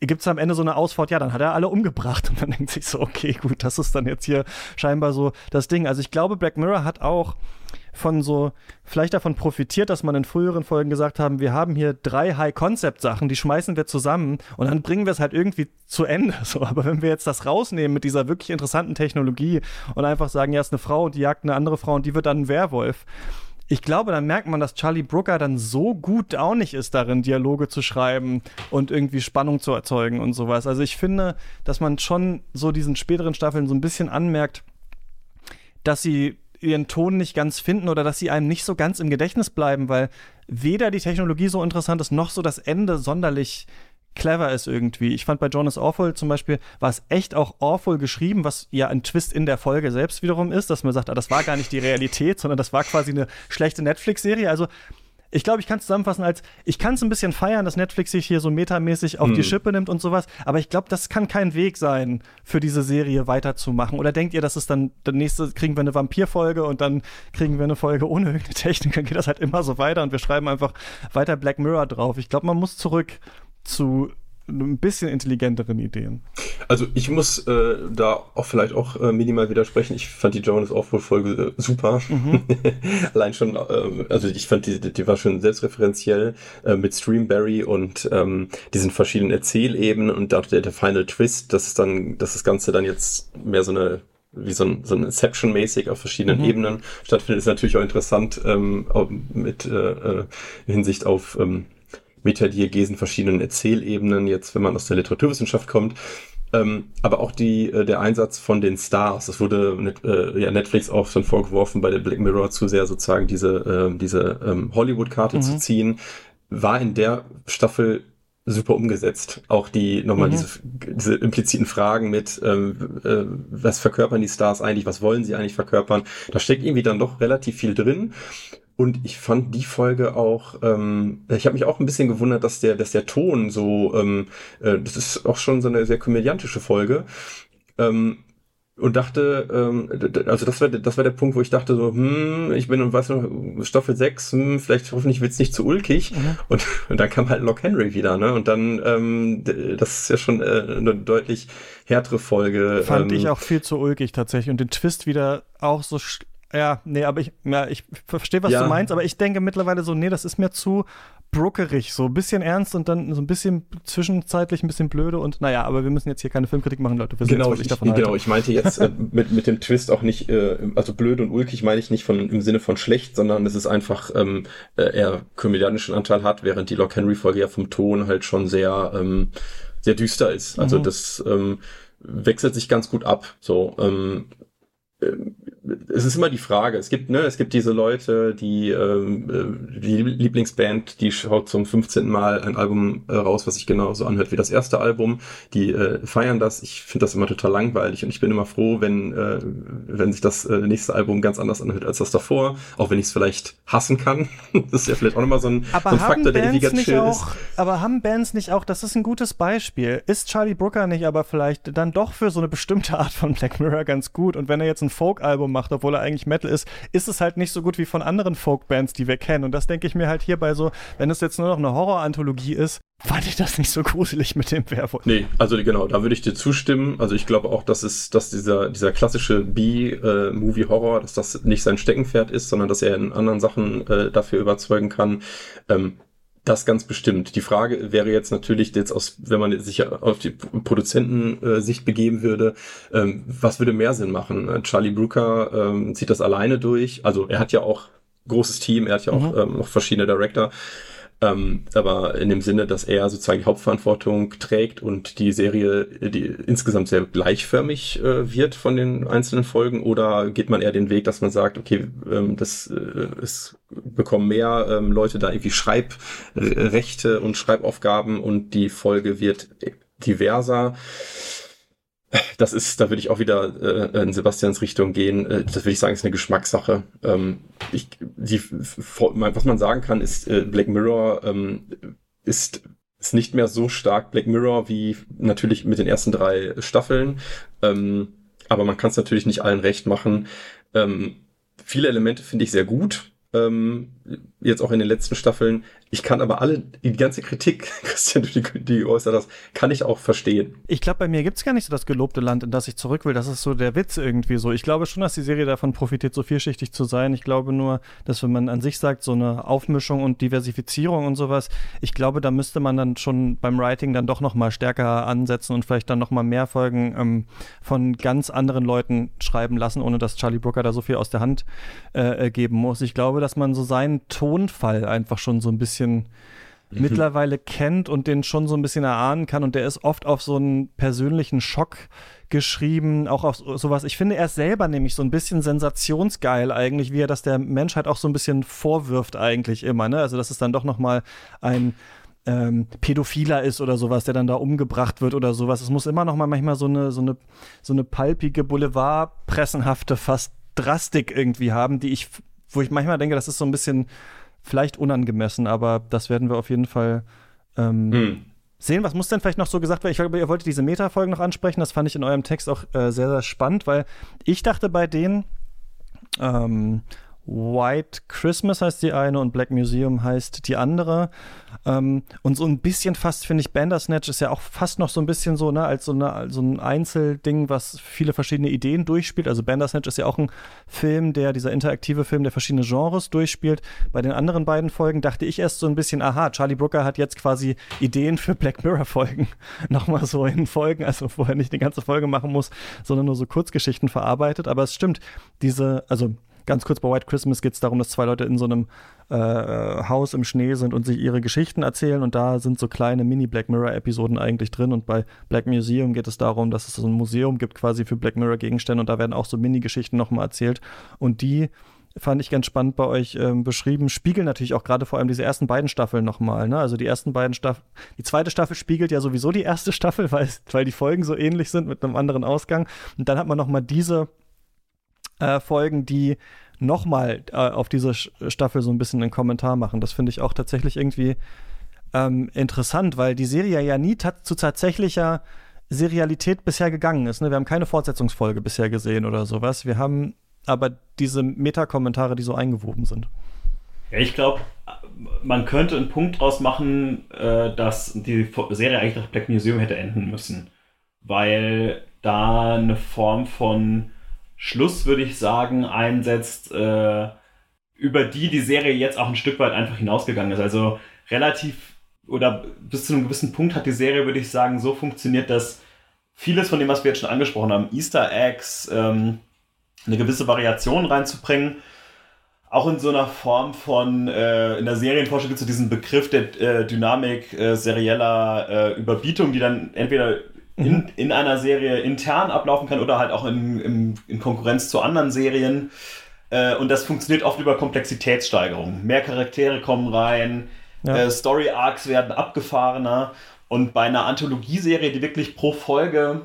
gibt es am Ende so eine Ausfahrt, ja, dann hat er alle umgebracht und dann denkt sich so, okay, gut, das ist dann jetzt hier scheinbar so das Ding. Also ich glaube, Black Mirror hat auch von so, vielleicht davon profitiert, dass man in früheren Folgen gesagt haben, wir haben hier drei High-Concept-Sachen, die schmeißen wir zusammen und dann bringen wir es halt irgendwie zu Ende. So, aber wenn wir jetzt das rausnehmen mit dieser wirklich interessanten Technologie und einfach sagen, ja, ist eine Frau und die jagt eine andere Frau und die wird dann ein Werwolf, ich glaube, dann merkt man, dass Charlie Brooker dann so gut auch nicht ist darin, Dialoge zu schreiben und irgendwie Spannung zu erzeugen und sowas. Also ich finde, dass man schon so diesen späteren Staffeln so ein bisschen anmerkt, dass sie ihren Ton nicht ganz finden oder dass sie einem nicht so ganz im Gedächtnis bleiben, weil weder die Technologie so interessant ist, noch so das Ende sonderlich clever ist irgendwie. Ich fand bei Jonas Awful zum Beispiel, war es echt auch awful geschrieben, was ja ein Twist in der Folge selbst wiederum ist, dass man sagt, ah, das war gar nicht die Realität, sondern das war quasi eine schlechte Netflix-Serie. Also ich glaube, ich kann es zusammenfassen als, ich kann es ein bisschen feiern, dass Netflix sich hier so metamäßig auf hm. die Schippe nimmt und sowas, aber ich glaube, das kann kein Weg sein, für diese Serie weiterzumachen. Oder denkt ihr, dass es dann, der nächste, kriegen wir eine Vampir-Folge und dann kriegen wir eine Folge ohne irgendeine Technik, dann geht das halt immer so weiter und wir schreiben einfach weiter Black Mirror drauf. Ich glaube, man muss zurück zu ein bisschen intelligenteren Ideen. Also ich muss äh, da auch vielleicht auch äh, minimal widersprechen. Ich fand die Jonas Awful-Folge äh, super. Mhm. Allein schon, äh, also ich fand die, die war schon selbstreferenziell äh, mit Streamberry und ähm, diesen verschiedenen Erzählebenen und auch der, der Final Twist, dass dann, dass das Ganze dann jetzt mehr so eine wie so ein, so ein Inception-mäßig auf verschiedenen mhm. Ebenen stattfindet, ist natürlich auch interessant ähm, mit äh, äh Hinsicht auf ähm, Metadiegesen, verschiedenen Erzählebenen, jetzt wenn man aus der Literaturwissenschaft kommt. Ähm, aber auch die, äh, der Einsatz von den Stars, das wurde net, äh, ja, Netflix auch schon vorgeworfen, bei der Black Mirror zu sehr sozusagen diese, äh, diese ähm, Hollywood-Karte mhm. zu ziehen, war in der Staffel super umgesetzt. Auch die nochmal mhm. diese, diese impliziten Fragen mit, ähm, äh, was verkörpern die Stars eigentlich, was wollen sie eigentlich verkörpern. Da steckt irgendwie dann doch relativ viel drin. Und ich fand die Folge auch, ähm, ich habe mich auch ein bisschen gewundert, dass der, dass der Ton so, ähm, äh, das ist auch schon so eine sehr komödiantische Folge. Ähm, und dachte, ähm, also das war, das war der Punkt, wo ich dachte so, hm, ich bin und weiß noch, Staffel 6, hm, vielleicht hoffentlich wird's nicht zu ulkig. Mhm. Und, und dann kam halt Lock Henry wieder, ne? Und dann, ähm, das ist ja schon äh, eine deutlich härtere Folge. Fand ähm, ich auch viel zu ulkig tatsächlich. Und den Twist wieder auch so ja, nee, aber ich, ja, ich verstehe, was ja. du meinst, aber ich denke mittlerweile so, nee, das ist mir zu brookerig, so ein bisschen ernst und dann so ein bisschen zwischenzeitlich ein bisschen blöde und naja, aber wir müssen jetzt hier keine Filmkritik machen, Leute. Wir genau, jetzt, ich, davon genau, ich meinte jetzt äh, mit, mit dem Twist auch nicht, äh, also blöd und ulkig meine ich nicht von, im Sinne von schlecht, sondern es ist einfach ähm, äh, eher komödianischen Anteil hat, während die Lock Henry Folge ja vom Ton halt schon sehr, ähm, sehr düster ist. Also mhm. das ähm, wechselt sich ganz gut ab. So, ähm, es ist immer die Frage. Es gibt, ne, es gibt diese Leute, die ähm, äh, die Lieblingsband, die schaut zum 15. Mal ein Album äh, raus, was sich genauso anhört wie das erste Album. Die äh, feiern das. Ich finde das immer total langweilig und ich bin immer froh, wenn äh, wenn sich das äh, nächste Album ganz anders anhört als das davor, auch wenn ich es vielleicht hassen kann. das ist ja vielleicht auch nochmal so ein, so ein Faktor, der irgendwie ganz chill auch, ist. Aber haben Bands nicht auch? Das ist ein gutes Beispiel. Ist Charlie Brooker nicht aber vielleicht dann doch für so eine bestimmte Art von Black Mirror ganz gut? Und wenn er jetzt ein Folk-Album macht, obwohl er eigentlich Metal ist, ist es halt nicht so gut wie von anderen Folk-Bands, die wir kennen. Und das denke ich mir halt hierbei so, wenn es jetzt nur noch eine Horror-Anthologie ist, fand ich das nicht so gruselig mit dem Werwolf. Nee, also genau, da würde ich dir zustimmen. Also ich glaube auch, dass es, dass dieser, dieser klassische B-Movie-Horror, dass das nicht sein Steckenpferd ist, sondern dass er in anderen Sachen äh, dafür überzeugen kann. Ähm, das ganz bestimmt. Die Frage wäre jetzt natürlich jetzt aus, wenn man sich auf die Produzentensicht begeben würde, ähm, was würde mehr Sinn machen? Äh, Charlie Brooker ähm, zieht das alleine durch. Also er hat ja auch großes Team, er hat ja auch mhm. ähm, noch verschiedene Director. Ähm, aber in dem Sinne, dass er sozusagen die Hauptverantwortung trägt und die Serie die insgesamt sehr gleichförmig äh, wird von den einzelnen Folgen, oder geht man eher den Weg, dass man sagt, okay, ähm, das äh, es bekommen mehr ähm, Leute da irgendwie Schreibrechte und Schreibaufgaben und die Folge wird diverser das ist, da würde ich auch wieder äh, in Sebastians Richtung gehen. Äh, das würde ich sagen, ist eine Geschmackssache. Ähm, ich, die, was man sagen kann, ist, äh, Black Mirror ähm, ist, ist nicht mehr so stark Black Mirror wie natürlich mit den ersten drei Staffeln. Ähm, aber man kann es natürlich nicht allen recht machen. Ähm, viele Elemente finde ich sehr gut. Ähm, jetzt auch in den letzten Staffeln. Ich kann aber alle, die ganze Kritik, Christian, die, die geäußert hast, kann ich auch verstehen. Ich glaube, bei mir gibt es gar nicht so das gelobte Land, in das ich zurück will. Das ist so der Witz irgendwie so. Ich glaube schon, dass die Serie davon profitiert, so vielschichtig zu sein. Ich glaube nur, dass wenn man an sich sagt, so eine Aufmischung und Diversifizierung und sowas, ich glaube, da müsste man dann schon beim Writing dann doch noch mal stärker ansetzen und vielleicht dann noch mal mehr Folgen ähm, von ganz anderen Leuten schreiben lassen, ohne dass Charlie Brooker da so viel aus der Hand äh, geben muss. Ich glaube, dass man so seinen Tonfall einfach schon so ein bisschen mhm. mittlerweile kennt und den schon so ein bisschen erahnen kann. Und der ist oft auf so einen persönlichen Schock geschrieben, auch auf sowas. Ich finde er ist selber nämlich so ein bisschen sensationsgeil eigentlich, wie er das der Menschheit auch so ein bisschen vorwirft eigentlich immer. Ne? Also dass es dann doch noch mal ein ähm, Pädophiler ist oder sowas, der dann da umgebracht wird oder sowas. Es muss immer noch mal manchmal so eine so eine so eine palpige Boulevardpressenhafte fast Drastik irgendwie haben, die ich wo ich manchmal denke, das ist so ein bisschen vielleicht unangemessen, aber das werden wir auf jeden Fall ähm, hm. sehen. Was muss denn vielleicht noch so gesagt werden? Ich glaube, ihr wolltet diese Meta-Folgen noch ansprechen. Das fand ich in eurem Text auch äh, sehr, sehr spannend, weil ich dachte bei denen, ähm, White Christmas heißt die eine und Black Museum heißt die andere. Ähm, und so ein bisschen fast, finde ich, Bandersnatch ist ja auch fast noch so ein bisschen so, ne, als so, eine, so ein Einzelding, was viele verschiedene Ideen durchspielt. Also Bandersnatch ist ja auch ein Film, der, dieser interaktive Film, der verschiedene Genres durchspielt. Bei den anderen beiden Folgen dachte ich erst so ein bisschen, aha, Charlie Brooker hat jetzt quasi Ideen für Black Mirror-Folgen nochmal so in Folgen, also wo er nicht eine ganze Folge machen muss, sondern nur so Kurzgeschichten verarbeitet. Aber es stimmt, diese, also Ganz kurz bei White Christmas geht es darum, dass zwei Leute in so einem äh, äh, Haus im Schnee sind und sich ihre Geschichten erzählen und da sind so kleine Mini-Black Mirror-Episoden eigentlich drin und bei Black Museum geht es darum, dass es so ein Museum gibt quasi für Black Mirror-Gegenstände und da werden auch so Mini-Geschichten nochmal erzählt und die fand ich ganz spannend bei euch ähm, beschrieben, spiegeln natürlich auch gerade vor allem diese ersten beiden Staffeln nochmal. Ne? Also die ersten beiden Staffeln, die zweite Staffel spiegelt ja sowieso die erste Staffel, weil, weil die Folgen so ähnlich sind mit einem anderen Ausgang. Und dann hat man nochmal diese äh, Folgen, die nochmal äh, auf diese Staffel so ein bisschen einen Kommentar machen. Das finde ich auch tatsächlich irgendwie ähm, interessant, weil die Serie ja nie zu tatsächlicher Serialität bisher gegangen ist. Ne? Wir haben keine Fortsetzungsfolge bisher gesehen oder sowas. Wir haben aber diese Metakommentare, die so eingewoben sind. Ja, ich glaube, man könnte einen Punkt draus machen, äh, dass die Serie eigentlich nach Black Museum hätte enden müssen. Weil da eine Form von Schluss, würde ich sagen, einsetzt, äh, über die die Serie jetzt auch ein Stück weit einfach hinausgegangen ist. Also relativ oder bis zu einem gewissen Punkt hat die Serie, würde ich sagen, so funktioniert, dass vieles von dem, was wir jetzt schon angesprochen haben, Easter Eggs, ähm, eine gewisse Variation reinzubringen, auch in so einer Form von, äh, in der Serienforschung gibt es diesen Begriff der äh, Dynamik äh, serieller äh, Überbietung, die dann entweder in, mhm. in einer Serie intern ablaufen kann oder halt auch in, in, in Konkurrenz zu anderen Serien. Äh, und das funktioniert oft über Komplexitätssteigerung. Mehr Charaktere kommen rein, ja. äh, Story Arcs werden abgefahrener. Und bei einer Anthologieserie, die wirklich pro Folge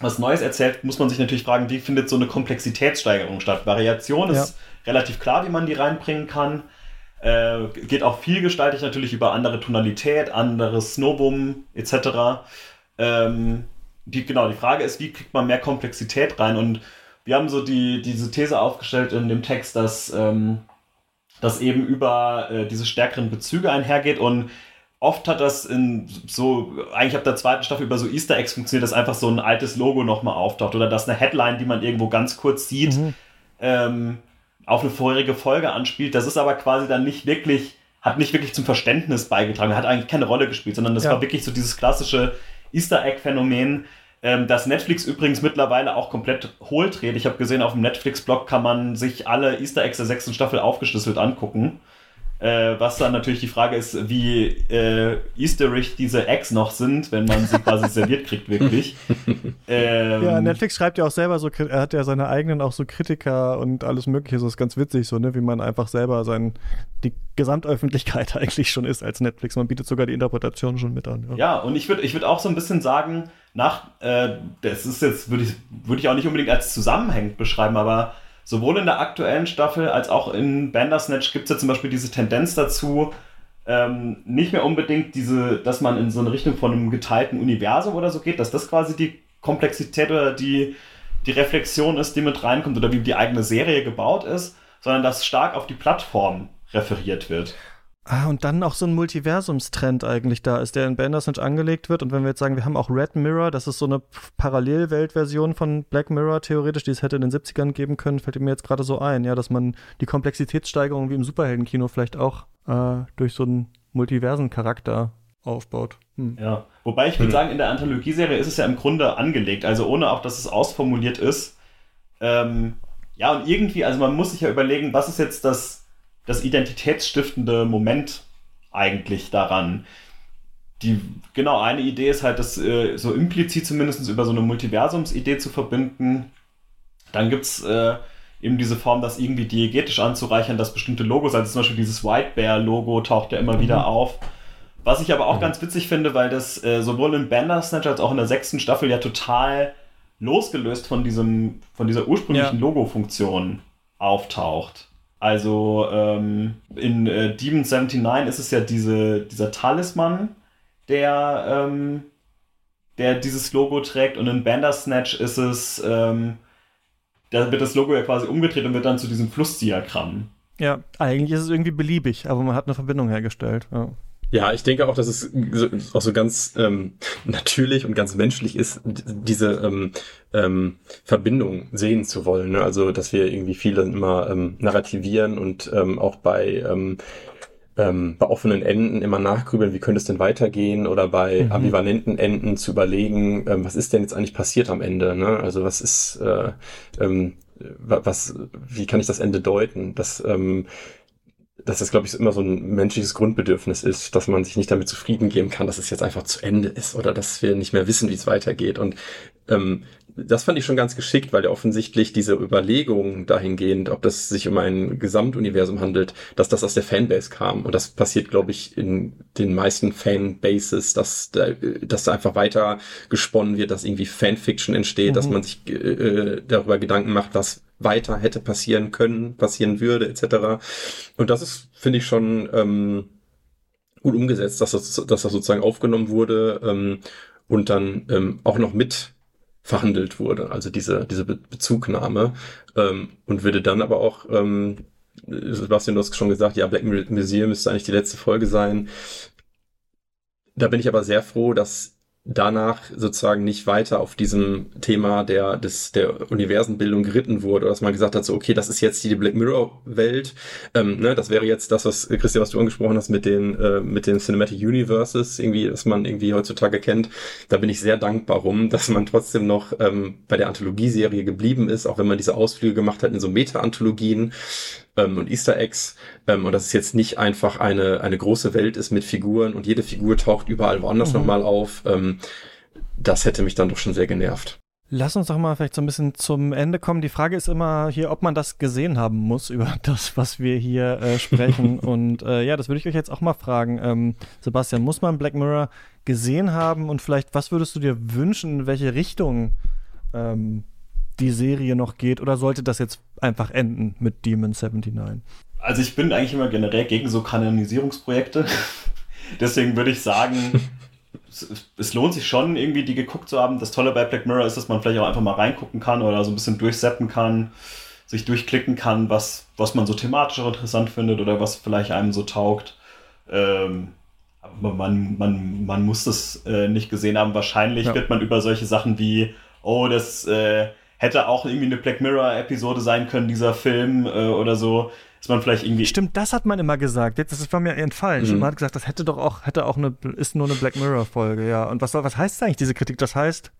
was Neues erzählt, muss man sich natürlich fragen, wie findet so eine Komplexitätssteigerung statt? Variation ist relativ klar, wie man die reinbringen kann. Äh, geht auch vielgestaltig natürlich über andere Tonalität, anderes Snowboom etc. Ähm, die, genau, die Frage ist, wie kriegt man mehr Komplexität rein? Und wir haben so die, diese These aufgestellt in dem Text, dass ähm, das eben über äh, diese stärkeren Bezüge einhergeht und oft hat das in so, eigentlich ab der zweiten Staffel über so Easter Eggs funktioniert, dass einfach so ein altes Logo nochmal auftaucht oder dass eine Headline, die man irgendwo ganz kurz sieht, mhm. ähm, auf eine vorherige Folge anspielt. Das ist aber quasi dann nicht wirklich, hat nicht wirklich zum Verständnis beigetragen, hat eigentlich keine Rolle gespielt, sondern das ja. war wirklich so dieses klassische Easter Egg-Phänomen. Ähm, dass Netflix übrigens mittlerweile auch komplett hohl dreht. Ich habe gesehen, auf dem Netflix-Blog kann man sich alle Easter Eggs der sechsten Staffel aufgeschlüsselt angucken. Äh, was dann natürlich die Frage ist, wie äh, easterig diese Eggs noch sind, wenn man sie quasi serviert kriegt, wirklich. Ähm, ja, Netflix schreibt ja auch selber so, er hat ja seine eigenen auch so Kritiker und alles Mögliche, so ist ganz witzig, so, ne, wie man einfach selber sein, die Gesamtöffentlichkeit eigentlich schon ist als Netflix. Man bietet sogar die Interpretation schon mit an. Ja, ja und ich würde ich würd auch so ein bisschen sagen, nach, äh, das ist jetzt, würde ich, würd ich auch nicht unbedingt als zusammenhängend beschreiben, aber sowohl in der aktuellen Staffel als auch in Bandersnatch gibt es ja zum Beispiel diese Tendenz dazu, ähm, nicht mehr unbedingt diese, dass man in so eine Richtung von einem geteilten Universum oder so geht, dass das quasi die Komplexität oder die, die Reflexion ist, die mit reinkommt oder wie die eigene Serie gebaut ist, sondern dass stark auf die Plattform referiert wird. Ah, und dann auch so ein Multiversumstrend eigentlich da ist, der in Bandersnatch angelegt wird. Und wenn wir jetzt sagen, wir haben auch Red Mirror, das ist so eine Parallelweltversion von Black Mirror theoretisch, die es hätte in den 70ern geben können, fällt mir jetzt gerade so ein, ja, dass man die Komplexitätssteigerung wie im Superheldenkino vielleicht auch äh, durch so einen Multiversen-Charakter aufbaut. Hm. Ja, wobei ich würde hm. sagen, in der Anthologieserie ist es ja im Grunde angelegt, also ohne auch, dass es ausformuliert ist. Ähm, ja, und irgendwie, also man muss sich ja überlegen, was ist jetzt das das identitätsstiftende Moment eigentlich daran. Die, genau, eine Idee ist halt, das äh, so implizit zumindest über so eine Multiversumsidee zu verbinden. Dann gibt es äh, eben diese Form, das irgendwie diegetisch anzureichern, dass bestimmte Logos, also zum Beispiel dieses White Bear-Logo taucht ja immer mhm. wieder auf. Was ich aber auch mhm. ganz witzig finde, weil das äh, sowohl in Bandersnatch als auch in der sechsten Staffel ja total losgelöst von diesem, von dieser ursprünglichen ja. Logo-Funktion auftaucht. Also ähm, in äh, Demon 79 ist es ja diese, dieser Talisman, der, ähm, der dieses Logo trägt und in Bandersnatch ist es, ähm, da wird das Logo ja quasi umgedreht und wird dann zu diesem Flussdiagramm. Ja, eigentlich ist es irgendwie beliebig, aber man hat eine Verbindung hergestellt. Ja. Ja, ich denke auch, dass es auch so ganz ähm, natürlich und ganz menschlich ist, diese ähm, ähm, Verbindung sehen zu wollen. Ne? Also, dass wir irgendwie viele immer ähm, narrativieren und ähm, auch bei ähm, ähm, bei offenen Enden immer nachgrübeln, wie könnte es denn weitergehen oder bei mhm. ambivalenten Enden zu überlegen, ähm, was ist denn jetzt eigentlich passiert am Ende? Ne? Also was ist, äh, ähm, was, wie kann ich das Ende deuten? Das ähm, dass das, glaube ich, immer so ein menschliches Grundbedürfnis ist, dass man sich nicht damit zufrieden geben kann, dass es jetzt einfach zu Ende ist oder dass wir nicht mehr wissen, wie es weitergeht. Und ähm, das fand ich schon ganz geschickt, weil ja offensichtlich diese Überlegung dahingehend, ob das sich um ein Gesamtuniversum handelt, dass das aus der Fanbase kam. Und das passiert, glaube ich, in den meisten Fanbases, dass da, dass da einfach weiter gesponnen wird, dass irgendwie Fanfiction entsteht, mhm. dass man sich äh, darüber Gedanken macht, was weiter hätte passieren können, passieren würde, etc. Und das ist, finde ich, schon ähm, gut umgesetzt, dass das, dass das sozusagen aufgenommen wurde. Ähm, und dann ähm, auch noch mit verhandelt wurde, also diese, diese Be Bezugnahme ähm, und würde dann aber auch, ähm, Sebastian, du hast schon gesagt, ja, Black Museum müsste eigentlich die letzte Folge sein. Da bin ich aber sehr froh, dass danach sozusagen nicht weiter auf diesem Thema der, des, der Universenbildung geritten wurde, dass man gesagt hat, so, okay, das ist jetzt die Black Mirror Welt, ähm, ne, das wäre jetzt das, was, Christian, was du angesprochen hast mit den, äh, mit den Cinematic Universes, irgendwie, dass man irgendwie heutzutage kennt, da bin ich sehr dankbar rum, dass man trotzdem noch ähm, bei der Anthologieserie geblieben ist, auch wenn man diese Ausflüge gemacht hat in so Meta-Anthologien, ähm, und Easter Eggs ähm, und dass es jetzt nicht einfach eine, eine große Welt ist mit Figuren und jede Figur taucht überall woanders mhm. nochmal auf. Ähm, das hätte mich dann doch schon sehr genervt. Lass uns doch mal vielleicht so ein bisschen zum Ende kommen. Die Frage ist immer hier, ob man das gesehen haben muss über das, was wir hier äh, sprechen. und äh, ja, das würde ich euch jetzt auch mal fragen. Ähm, Sebastian, muss man Black Mirror gesehen haben? Und vielleicht, was würdest du dir wünschen, in welche Richtung ähm, die Serie noch geht? Oder sollte das jetzt einfach enden mit Demon 79? Also ich bin eigentlich immer generell gegen so Kanonisierungsprojekte. Deswegen würde ich sagen, es, es, lohnt sich schon, irgendwie die geguckt zu haben. Das Tolle bei Black Mirror ist, dass man vielleicht auch einfach mal reingucken kann oder so ein bisschen durchseppen kann, sich durchklicken kann, was, was man so thematisch auch interessant findet oder was vielleicht einem so taugt. Ähm, aber man, man, man muss das äh, nicht gesehen haben. Wahrscheinlich ja. wird man über solche Sachen wie, oh, das äh, hätte auch irgendwie eine Black Mirror-Episode sein können, dieser Film äh, oder so. Ist man vielleicht irgendwie. Stimmt, das hat man immer gesagt. Jetzt das war mir entfallen. Mhm. Man hat gesagt, das hätte doch auch, hätte auch eine, ist nur eine Black Mirror-Folge, ja. Und was soll, was heißt eigentlich diese Kritik? Das heißt.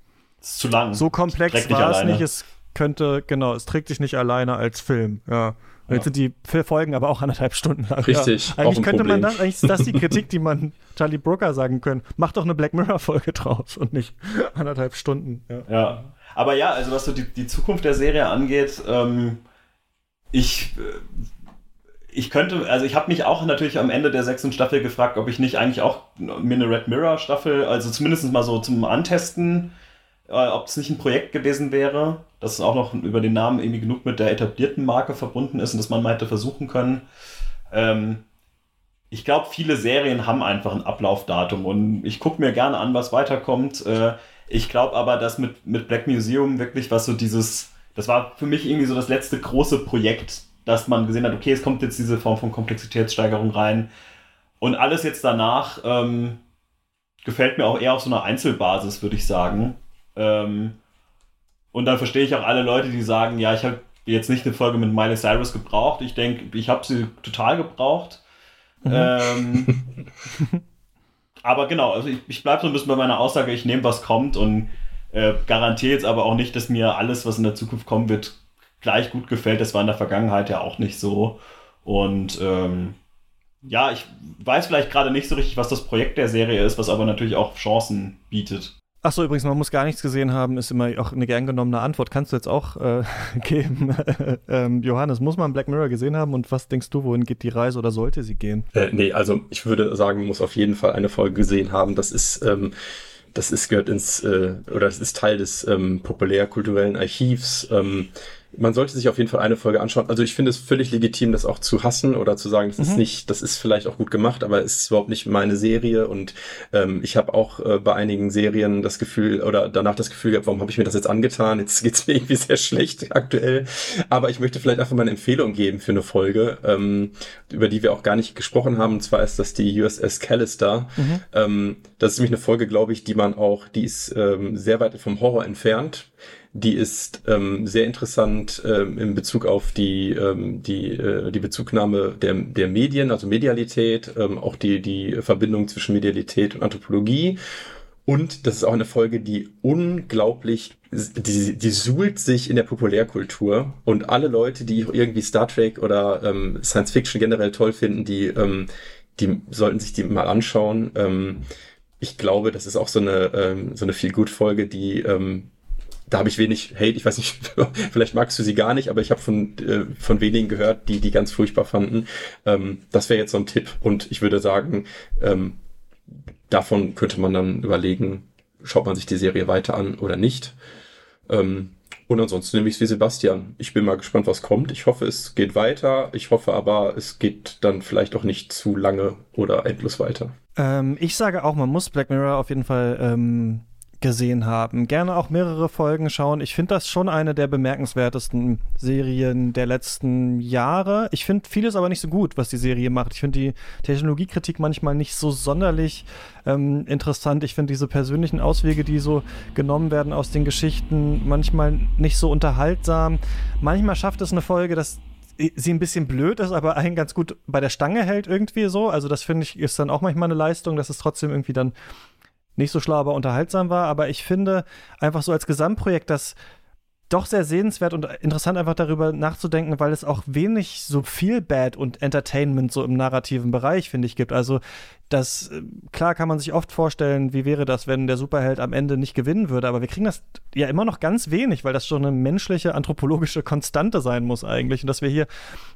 Es ist zu lang. So komplex war es nicht. Es könnte, genau, es trägt sich nicht alleine als Film, ja. Und jetzt sind die Folgen aber auch anderthalb Stunden lang. Richtig. Ja. Eigentlich könnte Problem. man das, eigentlich ist das die Kritik, die man Charlie Brooker sagen können. Mach doch eine Black Mirror-Folge draus und nicht anderthalb Stunden. Ja. ja. Aber ja, also was so die, die Zukunft der Serie angeht, ähm, ich, äh, ich könnte, also ich habe mich auch natürlich am Ende der sechsten Staffel gefragt, ob ich nicht eigentlich auch mir eine Red Mirror Staffel, also zumindest mal so zum Antesten, äh, ob es nicht ein Projekt gewesen wäre, das auch noch über den Namen irgendwie genug mit der etablierten Marke verbunden ist und dass man mal hätte versuchen können. Ähm, ich glaube, viele Serien haben einfach ein Ablaufdatum und ich gucke mir gerne an, was weiterkommt. Äh, ich glaube aber, dass mit, mit Black Museum wirklich was so dieses, das war für mich irgendwie so das letzte große Projekt, dass man gesehen hat, okay, es kommt jetzt diese Form von Komplexitätssteigerung rein. Und alles jetzt danach ähm, gefällt mir auch eher auf so einer Einzelbasis, würde ich sagen. Ähm, und dann verstehe ich auch alle Leute, die sagen, ja, ich habe jetzt nicht eine Folge mit Miley Cyrus gebraucht. Ich denke, ich habe sie total gebraucht. Mhm. Ähm, aber genau, also ich, ich bleibe so ein bisschen bei meiner Aussage, ich nehme, was kommt und äh, garantiere jetzt aber auch nicht, dass mir alles, was in der Zukunft kommen wird, gleich gut gefällt. Das war in der Vergangenheit ja auch nicht so. Und ähm, ja, ich weiß vielleicht gerade nicht so richtig, was das Projekt der Serie ist, was aber natürlich auch Chancen bietet. Achso, übrigens, man muss gar nichts gesehen haben, ist immer auch eine gern genommene Antwort. Kannst du jetzt auch äh, geben? ähm, Johannes, muss man Black Mirror gesehen haben und was denkst du, wohin geht die Reise oder sollte sie gehen? Äh, nee, also ich würde sagen, man muss auf jeden Fall eine Folge gesehen haben. Das ist, ähm, das ist gehört ins, äh, oder es ist Teil des ähm, populärkulturellen Archivs. Ähm, man sollte sich auf jeden Fall eine Folge anschauen. Also ich finde es völlig legitim, das auch zu hassen oder zu sagen, das mhm. ist nicht, das ist vielleicht auch gut gemacht, aber es ist überhaupt nicht meine Serie. Und ähm, ich habe auch äh, bei einigen Serien das Gefühl oder danach das Gefühl gehabt, warum habe ich mir das jetzt angetan? Jetzt geht's mir irgendwie sehr schlecht aktuell. Aber ich möchte vielleicht einfach mal eine Empfehlung geben für eine Folge, ähm, über die wir auch gar nicht gesprochen haben. Und zwar ist das die USS Callister. Mhm. Ähm, das ist nämlich eine Folge, glaube ich, die man auch, die ist ähm, sehr weit vom Horror entfernt die ist ähm, sehr interessant ähm, in Bezug auf die, ähm, die, äh, die Bezugnahme der, der Medien, also Medialität, ähm, auch die, die Verbindung zwischen Medialität und Anthropologie. Und das ist auch eine Folge, die unglaublich, die, die suhlt sich in der Populärkultur. Und alle Leute, die irgendwie Star Trek oder ähm, Science Fiction generell toll finden, die, ähm, die sollten sich die mal anschauen. Ähm, ich glaube, das ist auch so eine, ähm, so eine Feel-Good-Folge, die ähm, da habe ich wenig Hate. Ich weiß nicht, vielleicht magst du sie gar nicht, aber ich habe von, äh, von wenigen gehört, die die ganz furchtbar fanden. Ähm, das wäre jetzt so ein Tipp. Und ich würde sagen, ähm, davon könnte man dann überlegen, schaut man sich die Serie weiter an oder nicht. Ähm, und ansonsten nehme ich es wie Sebastian. Ich bin mal gespannt, was kommt. Ich hoffe, es geht weiter. Ich hoffe aber, es geht dann vielleicht auch nicht zu lange oder endlos weiter. Ähm, ich sage auch, man muss Black Mirror auf jeden Fall ähm, gesehen haben. Gerne auch mehrere Folgen schauen. Ich finde das schon eine der bemerkenswertesten Serien der letzten Jahre. Ich finde vieles aber nicht so gut, was die Serie macht. Ich finde die Technologiekritik manchmal nicht so sonderlich ähm, interessant. Ich finde diese persönlichen Auswege, die so genommen werden aus den Geschichten, manchmal nicht so unterhaltsam. Manchmal schafft es eine Folge, dass sie ein bisschen blöd ist, aber einen ganz gut bei der Stange hält irgendwie so. Also das finde ich ist dann auch manchmal eine Leistung, dass es trotzdem irgendwie dann nicht so schlau, aber unterhaltsam war. Aber ich finde einfach so als Gesamtprojekt, das doch sehr sehenswert und interessant einfach darüber nachzudenken, weil es auch wenig so viel Bad und Entertainment so im narrativen Bereich, finde ich, gibt. Also das, äh, klar kann man sich oft vorstellen, wie wäre das, wenn der Superheld am Ende nicht gewinnen würde, aber wir kriegen das ja immer noch ganz wenig, weil das schon eine menschliche, anthropologische Konstante sein muss eigentlich. Und dass wir hier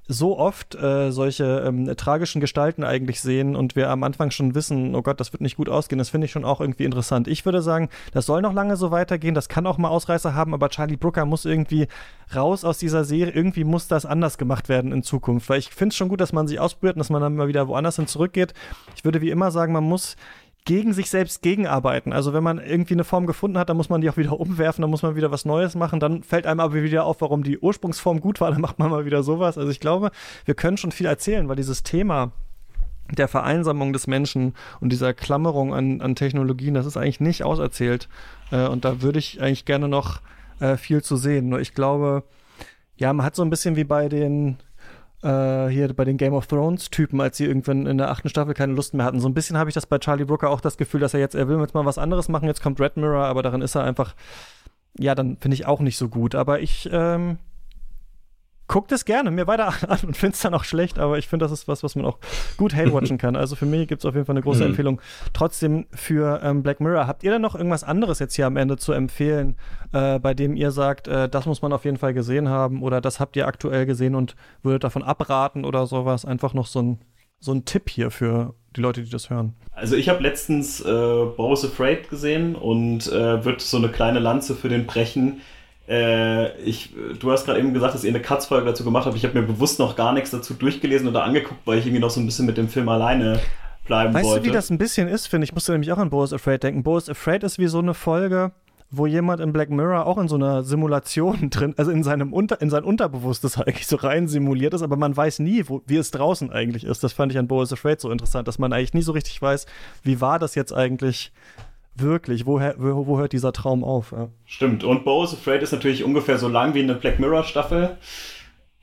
so oft äh, solche ähm, tragischen Gestalten eigentlich sehen und wir am Anfang schon wissen, oh Gott, das wird nicht gut ausgehen, das finde ich schon auch irgendwie interessant. Ich würde sagen, das soll noch lange so weitergehen, das kann auch mal Ausreißer haben, aber Charlie Brooker muss irgendwie raus aus dieser Serie, irgendwie muss das anders gemacht werden in Zukunft, weil ich finde es schon gut, dass man sich ausprobiert und dass man dann mal wieder woanders hin zurückgeht. Ich würde wie immer sagen, man muss gegen sich selbst gegenarbeiten. Also wenn man irgendwie eine Form gefunden hat, dann muss man die auch wieder umwerfen, dann muss man wieder was Neues machen, dann fällt einem aber wieder auf, warum die Ursprungsform gut war, dann macht man mal wieder sowas. Also ich glaube, wir können schon viel erzählen, weil dieses Thema der Vereinsamung des Menschen und dieser Klammerung an, an Technologien, das ist eigentlich nicht auserzählt. Äh, und da würde ich eigentlich gerne noch äh, viel zu sehen. Nur ich glaube, ja, man hat so ein bisschen wie bei den äh, hier bei den Game of Thrones Typen, als sie irgendwann in der achten Staffel keine Lust mehr hatten. So ein bisschen habe ich das bei Charlie Brooker auch das Gefühl, dass er jetzt, er will jetzt mal was anderes machen, jetzt kommt Red Mirror, aber darin ist er einfach, ja, dann finde ich auch nicht so gut. Aber ich, ähm, guckt es gerne mir weiter an und finde es dann auch schlecht, aber ich finde, das ist was, was man auch gut hate-watchen kann. Also für mich gibt es auf jeden Fall eine große mhm. Empfehlung. Trotzdem für ähm, Black Mirror. Habt ihr denn noch irgendwas anderes jetzt hier am Ende zu empfehlen, äh, bei dem ihr sagt, äh, das muss man auf jeden Fall gesehen haben oder das habt ihr aktuell gesehen und würdet davon abraten oder sowas? Einfach noch so ein, so ein Tipp hier für die Leute, die das hören. Also ich habe letztens äh, Boris Afraid gesehen und äh, wird so eine kleine Lanze für den brechen äh, ich, du hast gerade eben gesagt, dass ihr eine Katz-Folge dazu gemacht habt. Ich habe mir bewusst noch gar nichts dazu durchgelesen oder angeguckt, weil ich irgendwie noch so ein bisschen mit dem Film alleine bleiben weißt wollte. Weißt du, wie das ein bisschen ist, finde ich? Ich musste nämlich auch an Boris Afraid denken. Boris Afraid ist wie so eine Folge, wo jemand in Black Mirror auch in so einer Simulation drin, also in seinem Unter, in sein Unterbewusstes eigentlich so rein simuliert ist, aber man weiß nie, wo, wie es draußen eigentlich ist. Das fand ich an Boris Afraid so interessant, dass man eigentlich nie so richtig weiß, wie war das jetzt eigentlich wirklich, wo, wo, wo hört dieser Traum auf? Ja. Stimmt. Und Bo is Afraid ist natürlich ungefähr so lang wie eine Black Mirror Staffel.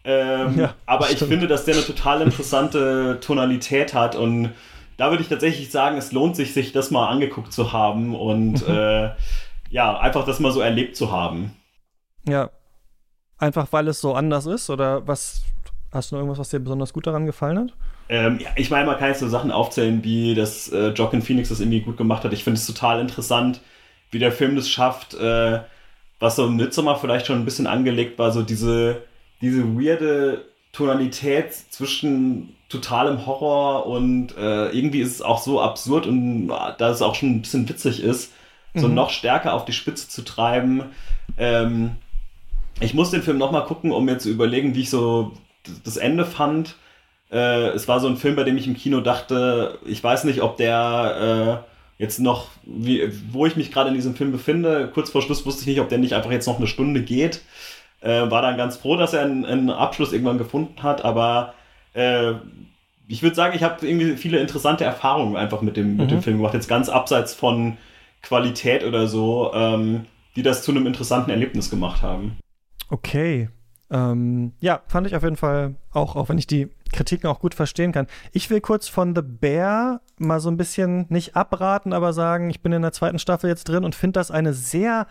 Ähm, ja, aber stimmt. ich finde, dass der eine total interessante Tonalität hat und da würde ich tatsächlich sagen, es lohnt sich, sich das mal angeguckt zu haben und mhm. äh, ja, einfach das mal so erlebt zu haben. Ja. Einfach weil es so anders ist oder was Hast du noch irgendwas, was dir besonders gut daran gefallen hat? Ähm, ja, ich meine, man kann jetzt so Sachen aufzählen, wie das äh, Joaquin Phoenix das irgendwie gut gemacht hat. Ich finde es total interessant, wie der Film das schafft, äh, was so im Midsommar vielleicht schon ein bisschen angelegt war, so diese, diese weirde Tonalität zwischen totalem Horror und äh, irgendwie ist es auch so absurd und äh, da es auch schon ein bisschen witzig ist, so mhm. noch stärker auf die Spitze zu treiben. Ähm, ich muss den Film nochmal gucken, um mir zu überlegen, wie ich so das Ende fand. Äh, es war so ein Film, bei dem ich im Kino dachte, ich weiß nicht, ob der äh, jetzt noch, wie, wo ich mich gerade in diesem Film befinde. Kurz vor Schluss wusste ich nicht, ob der nicht einfach jetzt noch eine Stunde geht. Äh, war dann ganz froh, dass er einen, einen Abschluss irgendwann gefunden hat, aber äh, ich würde sagen, ich habe irgendwie viele interessante Erfahrungen einfach mit dem, mhm. mit dem mhm. Film gemacht. Jetzt ganz abseits von Qualität oder so, ähm, die das zu einem interessanten Erlebnis gemacht haben. Okay, ähm, ja, fand ich auf jeden Fall auch, auch wenn ich die Kritiken auch gut verstehen kann. Ich will kurz von The Bear mal so ein bisschen nicht abraten, aber sagen, ich bin in der zweiten Staffel jetzt drin und finde das eine sehr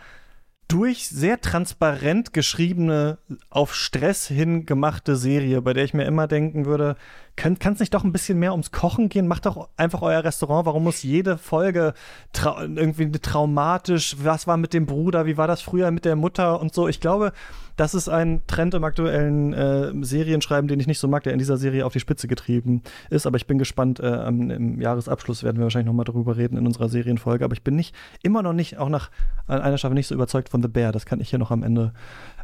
durch sehr transparent geschriebene, auf Stress hin gemachte Serie, bei der ich mir immer denken würde, kann es nicht doch ein bisschen mehr ums Kochen gehen? Macht doch einfach euer Restaurant. Warum muss jede Folge irgendwie traumatisch? Was war mit dem Bruder? Wie war das früher mit der Mutter und so? Ich glaube, das ist ein Trend im aktuellen äh, Serienschreiben, den ich nicht so mag, der in dieser Serie auf die Spitze getrieben ist. Aber ich bin gespannt. Äh, Im Jahresabschluss werden wir wahrscheinlich noch mal darüber reden in unserer Serienfolge. Aber ich bin nicht immer noch nicht, auch nach einer Staffel nicht so überzeugt von The Bear. Das kann ich hier noch am Ende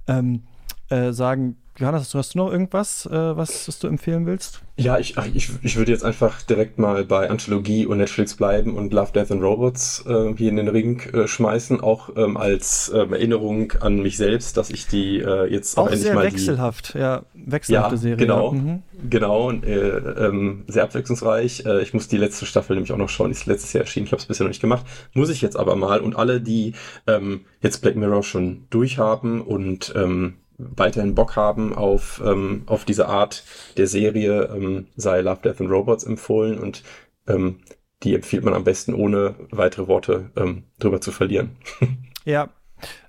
ähm, äh, sagen Johannes, hast du noch irgendwas, äh, was, was du empfehlen willst? Ja, ich, ich, ich würde jetzt einfach direkt mal bei Anthologie und Netflix bleiben und Love, Death and Robots äh, hier in den Ring äh, schmeißen, auch ähm, als ähm, Erinnerung an mich selbst, dass ich die äh, jetzt auch, auch endlich mal wechselhaft, die, ja, wechselhafte ja, Serie. Genau, mhm. genau, und, äh, ähm, sehr abwechslungsreich. Äh, ich muss die letzte Staffel nämlich auch noch schauen, die ist letztes Jahr erschienen, ich habe es bisher noch nicht gemacht, muss ich jetzt aber mal. Und alle, die ähm, jetzt Black Mirror schon durchhaben und ähm, weiterhin Bock haben auf, ähm, auf diese Art der Serie, ähm, sei Love, Death and Robots empfohlen und ähm, die empfiehlt man am besten ohne weitere Worte ähm, drüber zu verlieren. ja,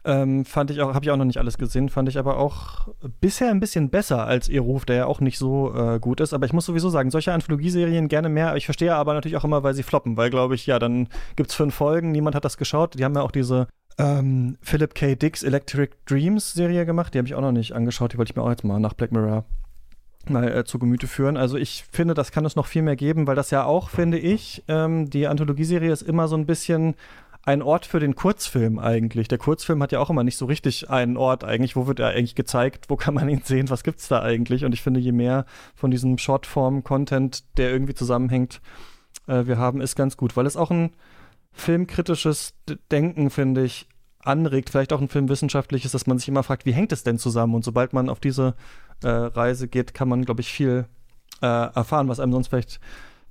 ähm, fand ich auch, habe ich auch noch nicht alles gesehen, fand ich aber auch bisher ein bisschen besser als ihr Ruf, der ja auch nicht so äh, gut ist. Aber ich muss sowieso sagen, solche Anthologieserien gerne mehr. Ich verstehe aber natürlich auch immer, weil sie floppen, weil glaube ich, ja, dann gibt es fünf Folgen, niemand hat das geschaut. Die haben ja auch diese ähm, Philip K. Dicks Electric Dreams Serie gemacht. Die habe ich auch noch nicht angeschaut. Die wollte ich mir auch jetzt mal nach Black Mirror mal äh, zu Gemüte führen. Also ich finde, das kann es noch viel mehr geben, weil das ja auch, finde ich, ähm, die Anthologieserie ist immer so ein bisschen ein Ort für den Kurzfilm eigentlich. Der Kurzfilm hat ja auch immer nicht so richtig einen Ort eigentlich. Wo wird er eigentlich gezeigt? Wo kann man ihn sehen? Was gibt's da eigentlich? Und ich finde, je mehr von diesem Shortform-Content, der irgendwie zusammenhängt, äh, wir haben, ist ganz gut, weil es auch ein filmkritisches Denken, finde ich, anregt, vielleicht auch ein filmwissenschaftliches, dass man sich immer fragt, wie hängt es denn zusammen? Und sobald man auf diese äh, Reise geht, kann man, glaube ich, viel äh, erfahren, was einem sonst vielleicht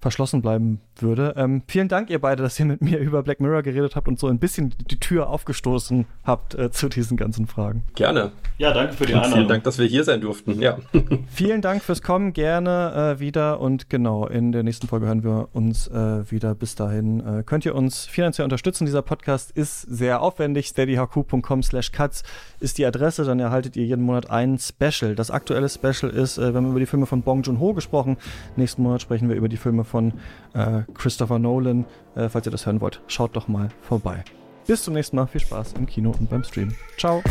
verschlossen bleiben würde. Ähm, vielen Dank, ihr beide, dass ihr mit mir über Black Mirror geredet habt und so ein bisschen die Tür aufgestoßen habt äh, zu diesen ganzen Fragen. Gerne. Ja, danke für die Einladung. Vielen Dank, dass wir hier sein durften. Ja. vielen Dank fürs Kommen, gerne äh, wieder und genau, in der nächsten Folge hören wir uns äh, wieder. Bis dahin äh, könnt ihr uns finanziell unterstützen. Dieser Podcast ist sehr aufwendig. steadyhq.com slash cuts ist die Adresse, dann erhaltet ihr jeden Monat ein Special. Das aktuelle Special ist, äh, wir haben über die Filme von Bong Joon-ho gesprochen. Nächsten Monat sprechen wir über die Filme von von äh, Christopher Nolan. Äh, falls ihr das hören wollt, schaut doch mal vorbei. Bis zum nächsten Mal. Viel Spaß im Kino und beim Stream. Ciao.